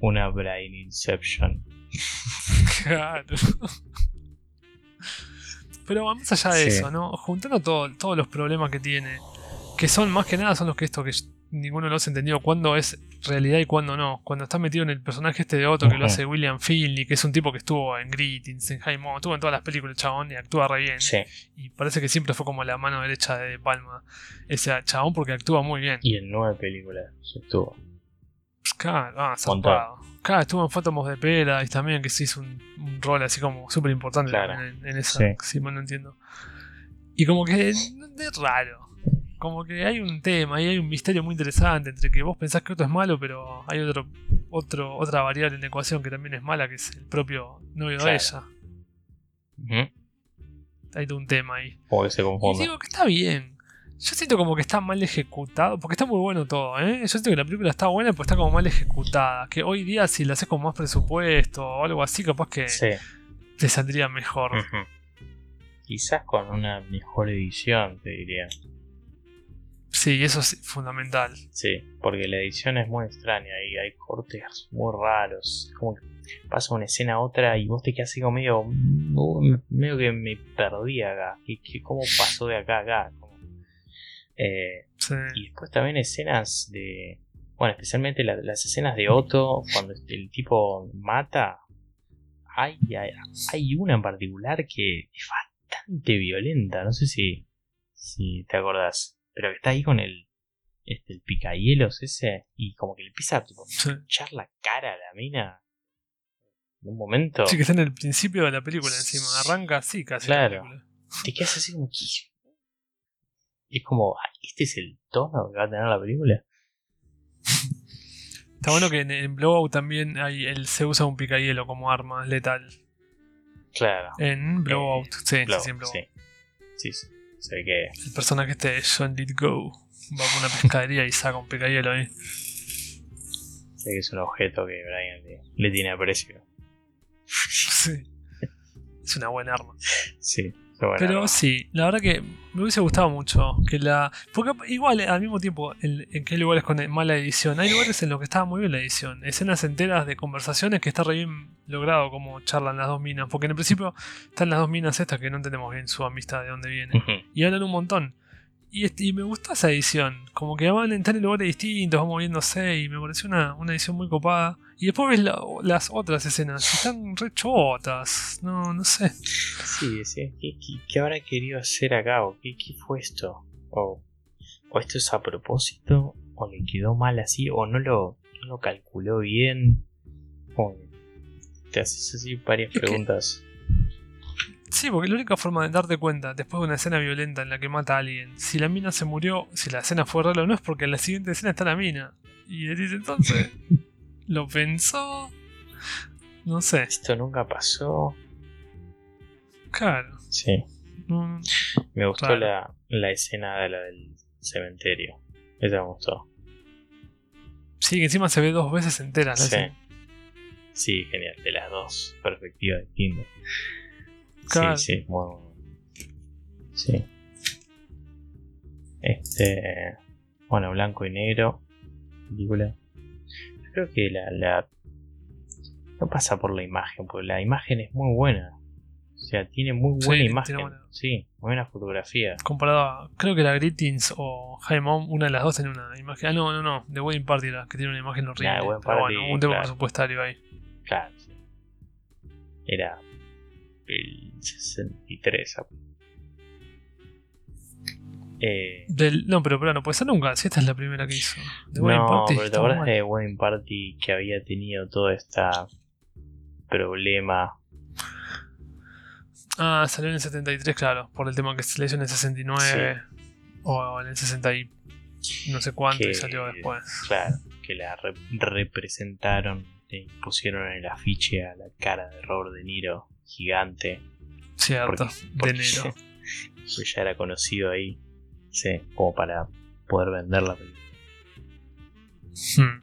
Una Brain Inception. Claro. Pero más allá de Sí. eso, ¿no? Juntando todo- todos los problemas que tiene, que son más que nada son los que esto que ninguno los ha entendido cuándo es realidad y cuándo no. Cuando está metido en el personaje este de Otto que lo hace William Finley, que es un tipo que estuvo en Greetings, en High Moon, estuvo en todas las películas, chabón, y actúa re bien. Sí. Y parece que siempre fue como la mano derecha de De Palma. Ese chabón porque actúa muy bien. Y en nueve películas estuvo. Pues Claro, ah, zarpado. Claro, estuvo en Phantom of the Paradise también, que se hizo un, un rol así como súper importante Claro. en, en esa, Sí. si mal no entiendo. Y como que es raro. Como que hay un tema y hay un misterio muy interesante entre que vos pensás que otro es malo, pero hay otro, otro, otra variable en la ecuación que también es mala, que es el propio novio Claro. de ella. Hay todo un tema ahí. Y digo que está bien. Yo siento como que está mal ejecutado, porque está muy bueno todo, ¿eh? Yo siento que la película está buena, pero está como mal ejecutada. Que hoy día, si la haces con más presupuesto o algo así, capaz que Sí. te saldría mejor. Quizás con una mejor edición, te diría. Sí, eso es fundamental. Sí, porque la edición es muy extraña y hay cortes muy raros. Como que pasa una escena a otra y vos te quedas así como medio. medio que me perdí acá. ¿Qué, qué- cómo pasó de acá a acá? Como, eh, Sí. y después también escenas de. Bueno, especialmente la- las escenas de Otto, cuando el tipo mata. Hay, hay, hay una en particular que es bastante violenta. No sé si, si te acordás. Pero que está ahí con el, este, el picahielos ese. Y como que le empieza a tipo, Sí. echar la cara a la mina. En un momento. Sí, que está en el principio de la película encima. Arranca así casi. la Claro. Te quedas así como. Es como. "Ah, ¿Este es el tono que va a tener la película? Está bueno que en, en Blowout también hay, el, se usa un picahielo como arma letal. Claro. En Blowout. sí, Blow, sí, sí, Blowout. sí. Sí, sí. Se ve que. El personaje este de John Lithgow va por una pescadería y saca un picahielo ahí. Se ve que es un objeto que Brian le, le tiene aprecio. Sí. Es una buena arma. Sí. Pero bueno, Pero no. sí, la verdad que me hubiese gustado mucho que la. Porque igual al mismo tiempo, en, en que hay lugares con mala edición, hay lugares en los que estaba muy bien la edición. Escenas enteras de conversaciones que está re bien logrado como charlan las dos minas. Porque en el principio están las dos minas estas que no entendemos bien su amistad de dónde viene. Y hablan un montón. Y, este- y me gustó esa edición. Como que van a entrar en lugares distintos, van moviéndose. Y me pareció una, una edición muy copada. Y después ves la- las otras escenas. Están re chotas. No, no sé. Sí. ¿Qué, qué, qué habrá querido hacer acá? ¿O qué, qué fue esto? O, ¿O esto es a propósito? ¿O le quedó mal así? ¿O no lo, no lo calculó bien? O te haces así varias Es preguntas. Sí, porque la única forma de darte cuenta después de una escena violenta en la que mata a alguien, si la mina se murió, si la escena fue real o no, es porque en la siguiente escena está la mina. Y él dice entonces, ¿lo pensó? No sé, Esto nunca pasó. claro. Sí. no- no- Me gustó la, la escena de la del cementerio. Esa me gustó. Sí, que encima se ve dos veces entera la Sí. escena. Sí, genial. De las dos perspectivas distintas. Claro. Sí, sí, muy bueno. Sí. Este. Bueno, blanco y negro. Película. Yo creo que la, la. No pasa por la imagen, porque la imagen es muy buena. O sea, tiene muy buena imagen. buena. Sí, muy buena fotografía. Comparado a, creo que la Greetings o High Mom, una de las dos tiene una imagen. Ah, no, no, no, The Wedding Party, la que tiene una imagen horrible. Wedding Pero Party, bueno, un tema claro. presupuestario ahí. Claro, sí. Era. El 63. Eh, Del, no, pero, pero no puede ser nunca, si esta es la primera que hizo. Wedding no, Party pero te acuerdas de Wedding Party que había tenido todo este problema. Ah, salió en el 73, claro, por el tema que se le hizo en el 69 o en el 60 y no sé cuánto Que- y salió después. Claro, que la re- representaron y pusieron en el afiche a la cara de Robert De Niro gigante. Cierto, porque- de enero. Pues ya era conocido ahí. Sí, como para poder vender la película. Hmm.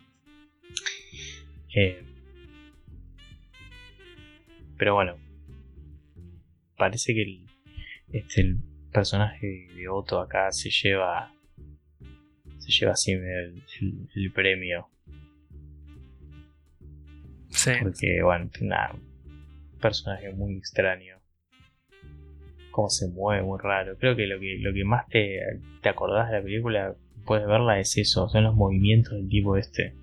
Eh, pero bueno, parece que el, este, el personaje de Otto acá se lleva se lleva así el, el- el premio Sí, porque bueno nada, personaje muy extraño cómo se mueve muy raro creo que lo que lo que más te, te acordás de la película puedes verla es eso son los movimientos del tipo este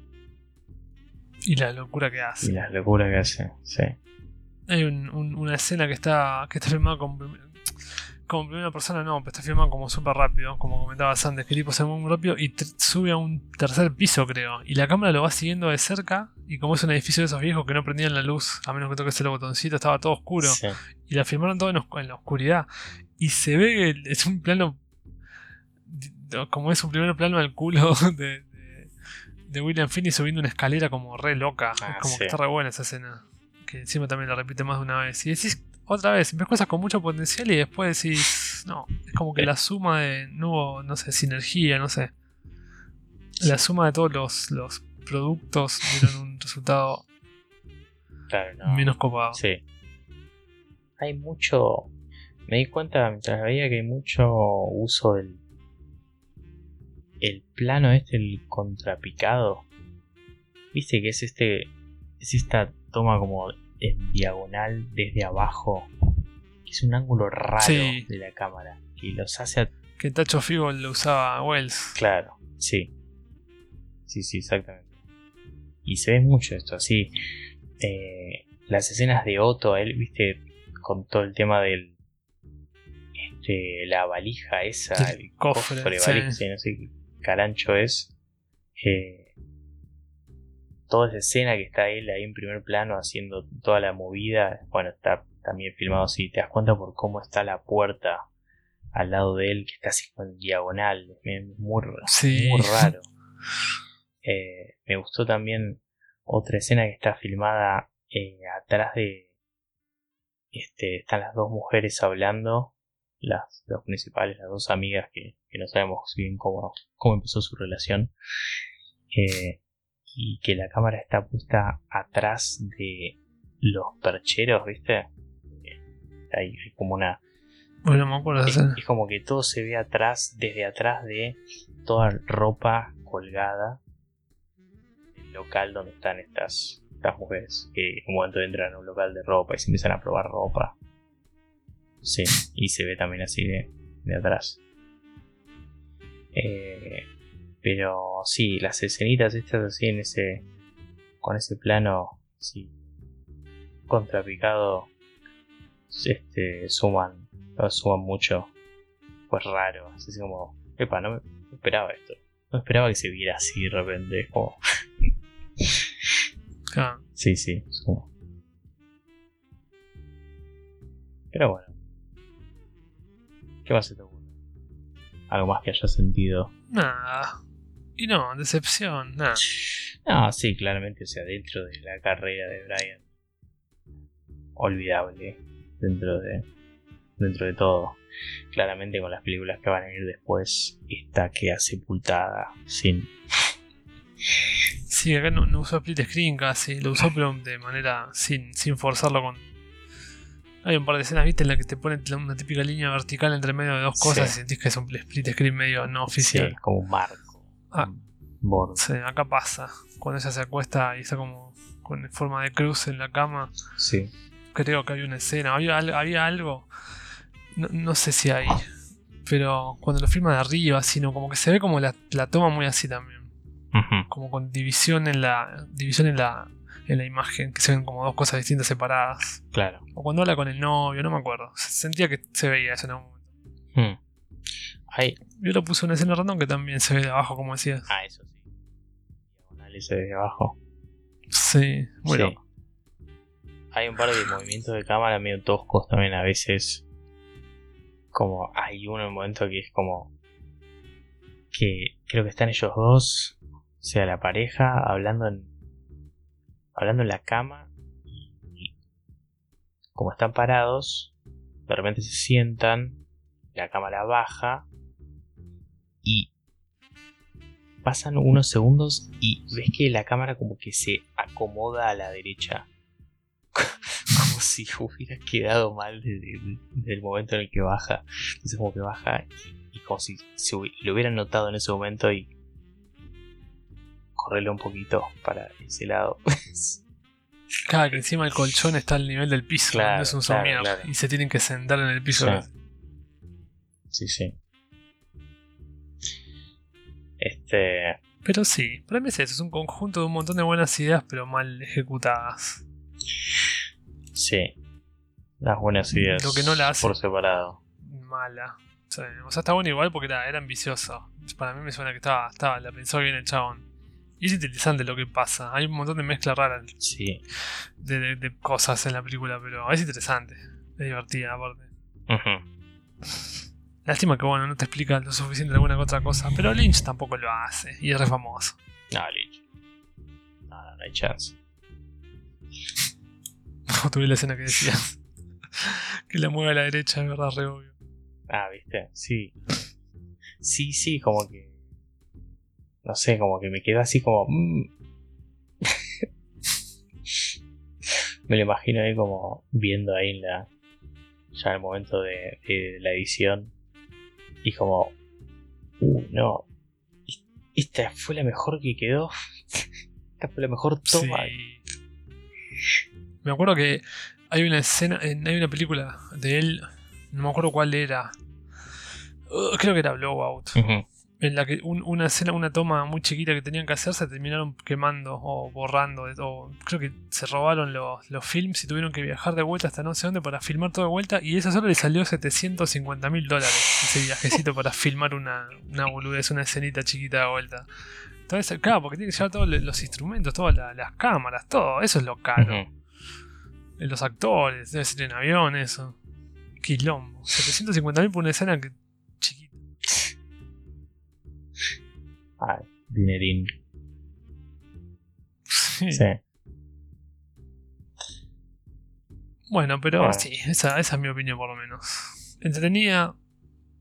y la locura que y hace. las locuras que hace sí Hay un- un- una escena que está que está filmada con, prim- como primera persona, no, pero está filmada como súper rápido, como comentabas antes, que el tipo se mueve muy rápido y sube a un tercer piso, creo. Y la cámara lo va siguiendo de cerca, y como es un edificio de esos viejos que no prendían la luz, a menos que toques el botoncito, estaba todo oscuro. Sí. y la filmaron todo en, os- en la oscuridad. Y se ve que es un plano. Como es un primer plano al culo de, de, de William Finney subiendo una escalera como re loca. Ah, es como sí. que está re buena esa escena. Que encima también la repite más de una vez. Y decís otra vez, ves cosas con mucho potencial y después decís. No, es como que la suma de. No hubo, no sé, sinergia, no sé. La suma de todos los, los productos dieron un resultado Claro, no. menos copado. Sí. Hay mucho. Me di cuenta mientras veía que hay mucho uso del. El plano este, el contrapicado. Viste que es este. Es esta toma como en diagonal desde abajo. Que es un ángulo raro Sí. de la cámara. Que los hace. a- Que Tacho Figo lo usaba Wells. Claro, sí. Sí, sí, exactamente. Y se ve mucho esto, así. Eh, las escenas de Otto, él, viste, con todo el tema del. Este, la valija esa, El el cofre, cofre, sí. valija, sí, no sé qué carancho es. Eh, toda esa escena que está él ahí en primer plano haciendo toda la movida, bueno, está también filmado así. Te das cuenta por cómo está la puerta al lado de él, que está así con diagonal. Es muy, Sí. muy raro. Eh, me gustó también otra escena que está filmada eh, atrás de. Este, están las dos mujeres hablando, las dos principales, las dos amigas que, que no sabemos bien cómo, cómo empezó su relación. Eh, y que la cámara está puesta atrás de los percheros, ¿viste? Eh, Hay, hay como una. Bueno, me acuerdo Es, es como que todo se ve atrás, desde atrás de toda ropa colgada local donde están estas, estas mujeres. Que en un momento entran a un local de ropa y se empiezan a probar ropa. Sí, y se ve también así de, de atrás. Eh, pero sí, las escenitas estas así en ese. con ese plano sí, contrapicado. Este, suman, suman mucho. Pues raro, así como. Epa, no me no esperaba esto. No esperaba que se viera así de repente. Como, Claro. sí, sí, es como- Pero bueno. ¿Qué más se te ocurre? Algo más que hayas sentido. Nada. Y no, decepción, nada. Ah, sí, claramente, o sea, dentro de la carrera de Brian. Olvidable. Dentro de. Dentro de todo. Claramente con las películas que van a ir después. Esta queda sepultada. Sin. Sí, acá no, no usó split screen casi, lo usó pero de manera sin, sin forzarlo con... Hay un par de escenas, viste, en las que te ponen una típica línea vertical entre medio de dos cosas Sí. y sentís que es un split screen medio no Sí, oficial. como un marco. Ah. Un borde. Sí, acá pasa. Cuando ella se acuesta y está como con forma de cruz en la cama, Sí. creo que había una escena, había, había algo, no, no sé si hay, pero cuando lo filma de arriba, sino como que se ve como la, la toma muy así también. Como con división en la división en la en la imagen que se ven como dos cosas distintas separadas Claro. o cuando habla con el novio no me acuerdo Se- sentía que se veía eso en algún momento Hmm. Yo lo puse una escena random que también se ve de abajo como decías Ah, eso sí. Diagonal ese de abajo. sí loco. Hay un par de movimientos de cámara medio toscos también a veces. Como hay uno en un momento que es como. Que creo que están ellos dos. O sea, la pareja hablando en. Hablando en la cama. Y como están parados. De repente se sientan. La cámara baja. Y. Pasan unos segundos y ves que la cámara como que se acomoda a la derecha como si hubiera quedado mal desde, el momento en el que baja. Entonces como que baja y, y como si se lo hubieran notado en ese momento y correrle un poquito para ese lado. claro que encima el colchón está al nivel del piso Claro, no es un claro, y se tienen que sentar en el piso Sí. sí. Este... pero sí para mí es eso es un conjunto de un montón de buenas ideas pero mal ejecutadas Sí. Las buenas ideas. Lo que no la hace. Por separado. mala o sea está bueno igual porque era, era ambicioso para mí me suena que estaba, estaba la pensó bien el chabón y es interesante lo que pasa hay un montón de mezclas raras Sí. de, de- de cosas en la película, pero es interesante. Es divertida, aparte. Ujú. Lástima que, bueno, no te explica lo suficiente de alguna que otra cosa, pero Lynch tampoco lo hace y es re famoso. No, Lich. No, no, no hay chance. No tuve la escena que decías. que la mueve a la derecha, es verdad, re obvio. Ah, ¿viste? Sí. Sí, sí, como que. No sé, como que me quedó así como. mm. me lo imagino ahí como viendo ahí en la. Ya en el momento de, de la edición. Y como. Uh, no. Esta fue la mejor que quedó. Esta fue la mejor toma. Sí. Me acuerdo que hay una escena, en- hay una película de él, no me acuerdo cuál era. Uh, creo que era Blowout. Ujú. En la que un- una escena, una toma muy chiquita que tenían que hacer, se terminaron quemando o borrando. O creo que se robaron los, los films y tuvieron que viajar de vuelta hasta no sé dónde para filmar todo de vuelta. Y esa sola le salió 750 mil dólares. Ese viajecito para filmar una, una boludez, una escenita chiquita de vuelta. Entonces, claro, porque tiene que llevar todos los instrumentos, todas la- las cámaras, todo. Eso es lo caro. Ujú. Los actores, debe ser en avión, eso. Quilombo. 750 mil por una escena que Ay, dinerín. Sí. Sí. Bueno, pero Ah. sí, esa, esa es mi opinión por lo menos. Entretenida,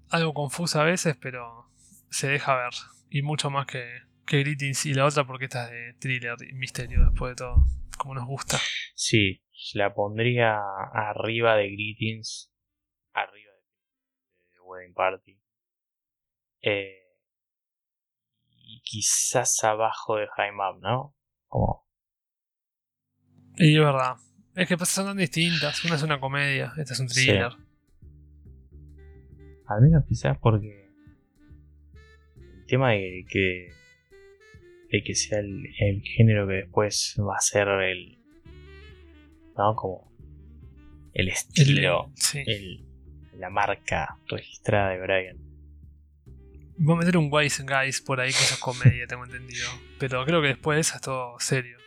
algo confusa a veces, pero se deja ver. Y mucho más que, que Greetings y la otra porque esta es de thriller y misterio después de todo, como nos gusta. Sí, la pondría arriba de Greetings, arriba de Wedding Party. Eh, y quizás abajo de Map, ¿no? Como, Y es verdad, es que son tan distintas. Una es una comedia, esta es un Sí. thriller. al menos quizás porque el tema de que, de que sea el, el género que después va a ser el, ¿no? Como el El- estilo, sí. el, la marca registrada de Brian. Voy a meter un Wise Guys por ahí que eso es comedia, tengo entendido. Pero creo que después es todo serio.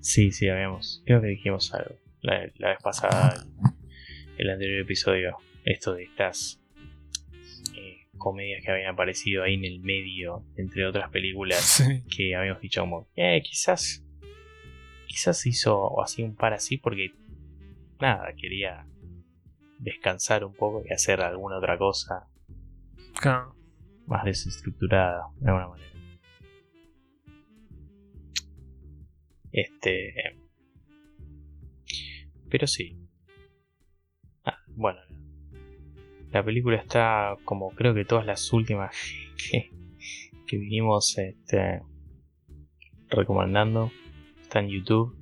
Sí, sí, habíamos. Creo que dijimos algo la, la vez pasada, el, el anterior episodio. Esto de estas eh, comedias que habían aparecido ahí en el medio, entre otras películas, Sí. que habíamos dicho como, eh, quizás. Quizás hizo así un par así porque. Nada, quería descansar un poco y hacer alguna otra cosa Claro. Más desestructurada, de alguna manera. Este. Pero sí. Ah, bueno. La película está como creo que todas las últimas que, vinimos este, recomendando. Está en YouTube.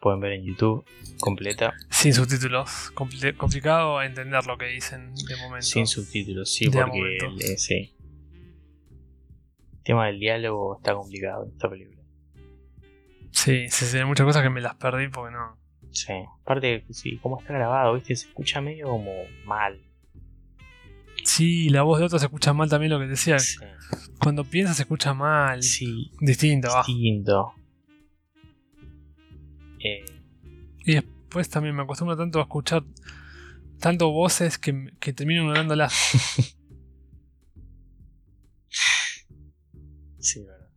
Pueden ver en YouTube completa. Sin subtítulos. Compli- complicado entender lo que dicen de momento. Sin subtítulos, sí, De porque el, eh, sí. El tema del diálogo está complicado en esta película. Sí, sí, sí, hay muchas cosas que me las perdí porque no. Sí. Aparte, sí, como está grabado, viste, se escucha medio como mal. Sí, la voz de otro se escucha mal también lo que decía. Sí, Cuando piensa se escucha mal. sí, Distinto, distinto. Eh, Y después también me acostumbro tanto a escuchar tanto voces que, que termino ignorándolas. sí, verdad.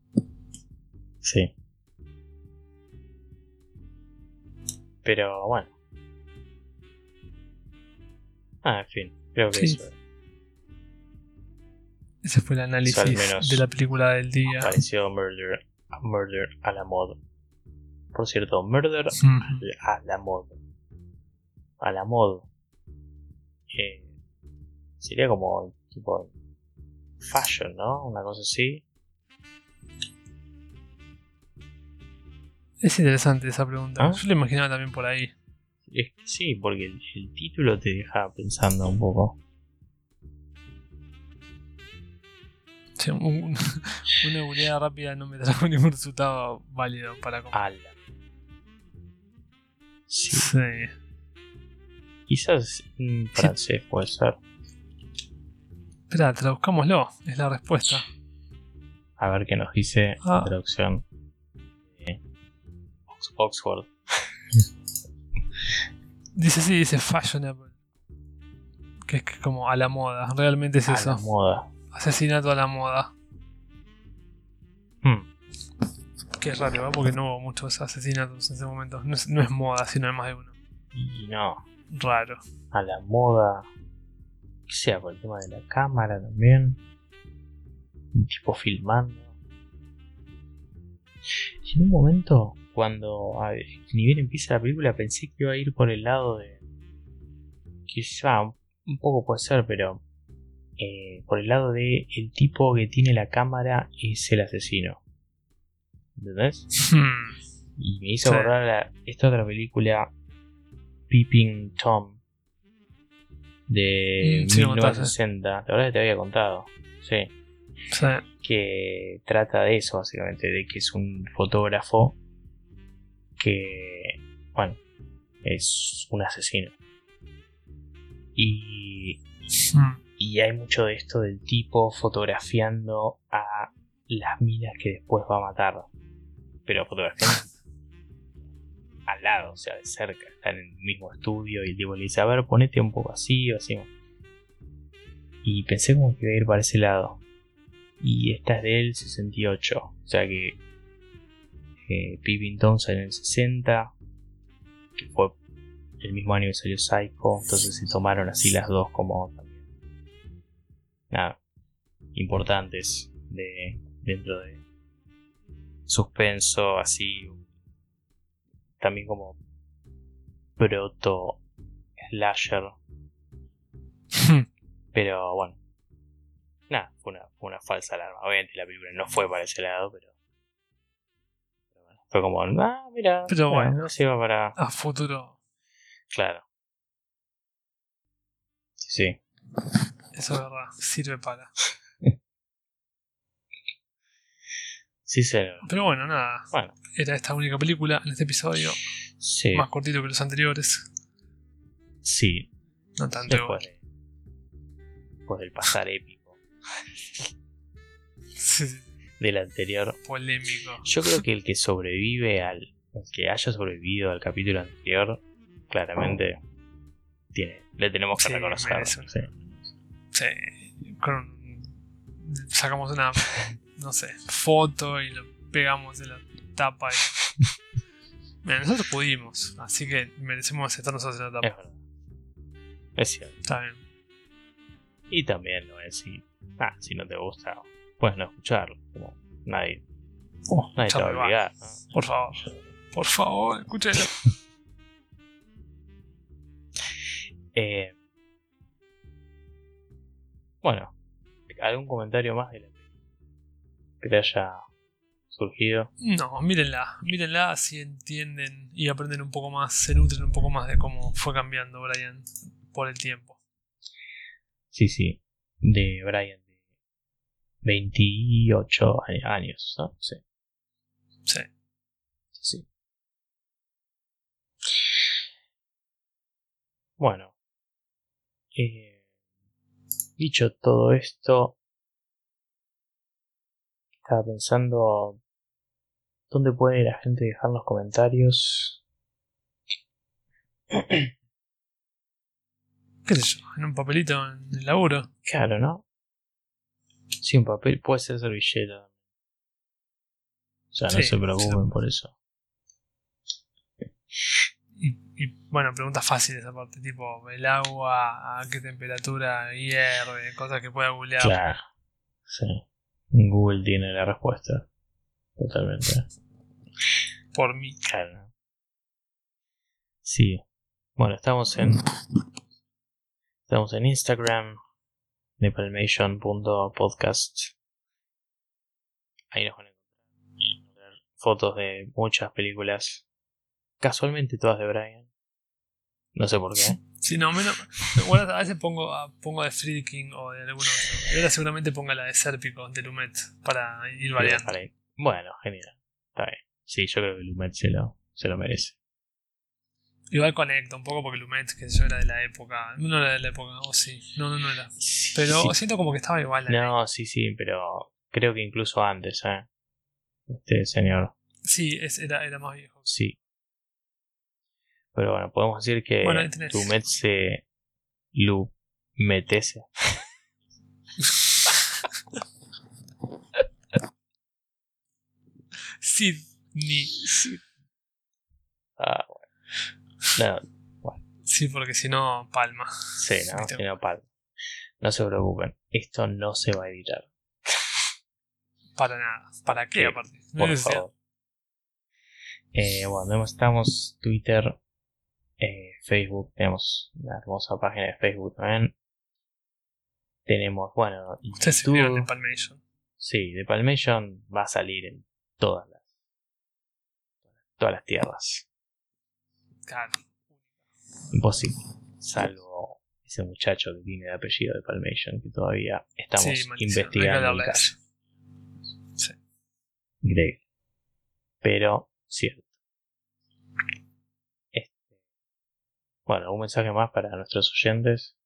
Sí. Pero bueno. Ah, en fin, creo que Sí. eso Ese fue el análisis de la película del día. pareció Murder, Murder a la moda. Por cierto, Murder a la moda. A la moda. Eh, sería como tipo fashion, ¿no? Una cosa así. Es interesante esa pregunta. ¿Ah? Yo lo imaginaba también por ahí. Es que sí, porque el, el título te deja pensando un poco. Sí, un- una googleada rápida no me trajo ningún resultado válido para com- Ala. Sí, Sí. quizás en francés puede ser. Espera, traduzcámoslo. Es la respuesta. A ver qué nos dice Ah. la traducción Ox- Oxford. Dice sí, dice fashionable. Que es que como a la moda. Realmente es a eso. la moda. Asesinato a la moda. Hmm. Que es raro, ¿eh? porque no hubo muchos asesinatos en ese momento. No es, no es moda, sino hay más de uno. Y no. raro. a la moda, que sea por el tema de la cámara también, un tipo filmando. Y en un momento, cuando a ver, ni bien empieza la película, pensé que iba a ir por el lado de. Quizá un, un poco puede ser, pero. eh, por el lado de el tipo que tiene la cámara es el asesino. ¿Entendés? Hmm. Y me hizo Sí. acordar esta otra película, Peeping Tom, de Mm, sí, lo contaste. 1960. La verdad que te había contado. Sí. Sí. Que trata de eso, básicamente, de que es un fotógrafo que, bueno, es un asesino. Y, Hmm. y hay mucho de esto del tipo fotografiando a las minas que después va a matar. Pero fotografiando al lado, o sea, de cerca. Están en el mismo estudio y el tipo le dice, a ver, ponete un poco así o así. Y pensé como que iba a ir para ese lado. Y esta es del 68. O sea que eh, Tom salió en el 60. Que fue el mismo año que salió Psycho. Entonces se tomaron así las dos como también. Nada. Importantes de, dentro de suspenso así. También como proto slasher. Pero bueno. Nada, fue una, fue una falsa alarma. Obviamente la película no fue para ese lado, pero. fue como, ah, mira. Pero bueno. no se iba para. A futuro, Claro. Sí, sí. eso es verdad, sirve para. Sí. Pero bueno, nada. Bueno, Era esta única película en este episodio, sí. más cortito que los anteriores. Sí. No tanto Después, de- después del pasar épico Sí, del anterior. polémico. Yo creo que el que sobrevive al. El que haya sobrevivido al capítulo anterior, claramente. Tiene, le tenemos que Sí, reconocer. sí. Sí, con- sacamos una, no sé, foto y lo pegamos en la tapa. Y... Mira, nosotros pudimos, así que merecemos estar nosotros en la Es tapa. verdad. Es cierto. Está bien. Y también lo es si. Ah, si no te gusta, puedes no escucharlo. Como nadie, Oh, nadie te va a obligar. ¿no? Por favor, por favor, escúchelo. Eh, bueno, ¿algún comentario más de la película que te haya surgido? No, mírenla, mírenla si entienden y aprenden un poco más, se nutren un poco más de cómo fue cambiando Brian por el tiempo. Sí, sí, de Brian de 28 a- años, ¿no? Sí, Sí. sí. Bueno, eh, dicho todo esto, estaba pensando dónde puede la gente dejar los comentarios. ¿Qué sé yo? En un papelito en el laburo. Claro, ¿no? Sí, un papel puede ser servilleta. O sea, no Sí, se preocupen sí. por eso. Y, y, bueno, preguntas fáciles aparte, tipo el agua, a qué temperatura hierve, cosas que pueda googlear. Claro. Sí. Google tiene la respuesta. Totalmente. Por mí. Claro. Sí. Bueno, estamos en. Estamos en Instagram. Nepalmation.podcast. Ahí nos van a encontrar fotos de muchas películas. Casualmente todas de Brian. No sé por qué. Si no, menos. Bueno, a veces pongo, a- pongo de Freaking o de algún otro. Ahora seguramente ponga la de Serpico, de Lumet, para ir variando. Para. Bueno, genial. Está bien. Sí, yo creo que Lumet se lo, se lo merece. Igual conecta un poco porque Lumet, que yo era de la época. No era de la época, o sí. No, no, no era. Pero Sí. siento como que estaba igual. ahí. No, sí, sí, pero creo que incluso antes, ¿eh? Este señor. Sí, es- era, era más viejo. Sí. Pero bueno, podemos decir que Bueno, ahí tenés. Lumet se lumetece. Sidney. Ah, bueno. No, bueno. Sí, porque si no, palma. Sí, no, si no, palma. No se preocupen, esto no se va a editar. Para nada. ¿Para qué, Sí, aparte? No Por favor. Eh, bueno, estamos Twitter, eh, Facebook, tenemos una hermosa página de Facebook también. Tenemos, bueno, Ustedes se vieron en Palmation. Sí, The Palmation va a salir en todas las todas las tierras. Claro. Imposible. Salvo ese muchacho que tiene de apellido de Palmation, que todavía estamos Sí, investigando el de caso. Sí. Increíble. Pero cierto. Bueno, un mensaje más para nuestros oyentes.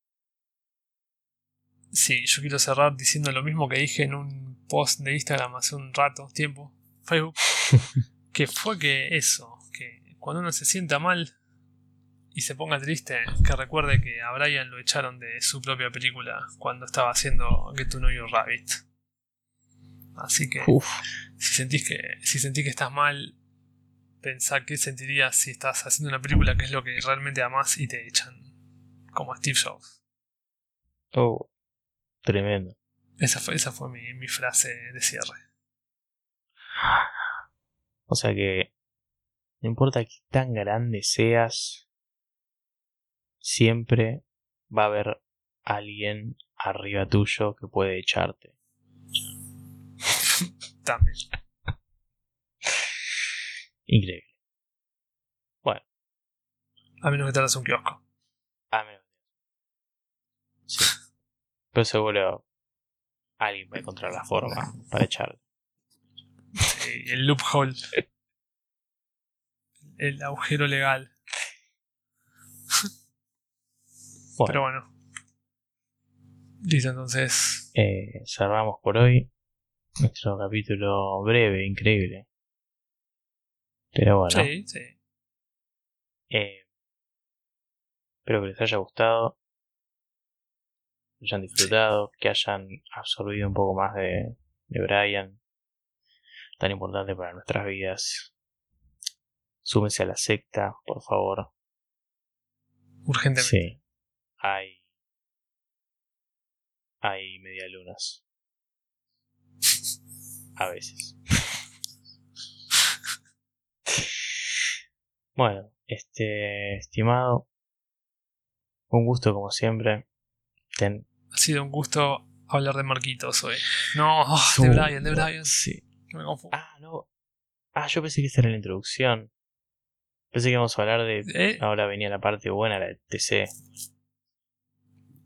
Sí, yo quiero cerrar diciendo lo mismo que dije en un post de Instagram hace un rato, tiempo, Facebook, que fue que eso, que cuando uno se sienta mal y se ponga triste, que recuerde que a Brian lo echaron de su propia película cuando estaba haciendo Get to Know Your Rabbit. Así que Uf, si sentís que si sentís que estás mal, pensá qué sentirías si estás haciendo una película que es lo que realmente amás y te echan, como a Steve Jobs. oh, tremendo. Esa fue, esa fue mi, mi frase de cierre. O sea que no importa qué tan grande seas, siempre va a haber alguien arriba tuyo que puede echarte. También. Increíble. A menos que te hagas un kiosco. Ah, menos. Sí. Pero seguro alguien va a encontrar la forma para echarte. Sí, el loophole. El agujero legal. Bueno, Pero bueno. Listo, entonces. eh, cerramos por hoy nuestro capítulo breve, increíble. Pero bueno, Sí, sí. eh, espero que les haya gustado, que hayan disfrutado, que hayan absorbido un poco más de, de Brian, tan importante para nuestras vidas. Súmense a la secta, por favor. Urgentemente. Sí. Hay. Hay medialunas. A veces. Bueno, este. Estimado. Un gusto como siempre. Ten. Ha sido un gusto hablar de Marquitos hoy. No, de Brian, de Brian. Sí. Me confundo. Ah, no. Ah, yo pensé que esta era la introducción. Pensé que íbamos a hablar de. ¿Eh? Ahora venía la parte buena, la de TC.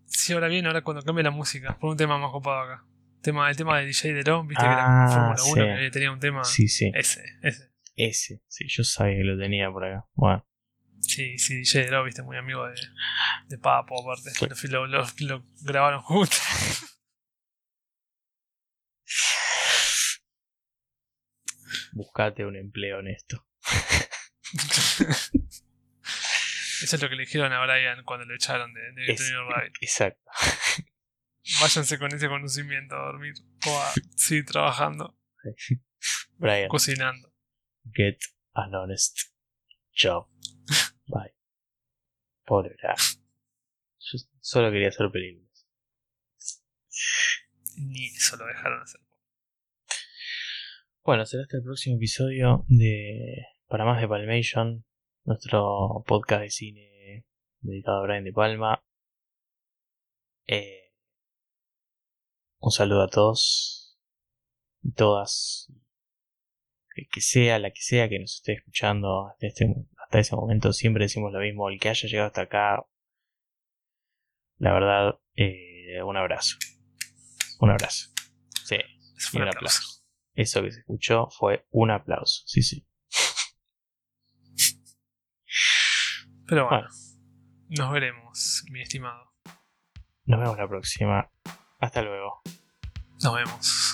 Sí, ahora viene, ahora cuando cambie la música. Por un tema más copado acá. Tema, el tema de DJ Dero, viste que Ah, era Fórmula 1, sí. que tenía un tema. Sí, sí. Ese, ese. Ese. Sí, yo sabía que lo tenía por acá. Bueno. Sí, sí, DJ Dero, viste, muy amigo de, de Papo, aparte. Sí. Lo, lo- lo grabaron juntos. Buscate un empleo honesto. Eso es lo que le dijeron a Brian cuando lo echaron de, de Es- Rabbit. Exacto. Váyanse con ese conocimiento a dormir. O a seguir trabajando, Brian, cocinando. Get an honest job. Bye. Pobre. Yo solo quería hacer películas. Ni eso lo dejaron hacer. Bueno, será hasta el próximo episodio de Para más de Palmation, nuestro podcast de cine dedicado a Brian de Palma. Eh, un saludo a todos y todas. El que sea, la que sea que nos esté escuchando hasta, este, hasta ese momento, siempre decimos lo mismo. El que haya llegado hasta acá, la verdad, eh, un abrazo. Un abrazo. Sí, Eso y fue un un aplauso. aplauso. Eso que se escuchó fue un aplauso. Sí, sí. Pero bueno, Bueno. nos veremos, mi estimado. Nos vemos la próxima. Hasta luego. Nos vemos.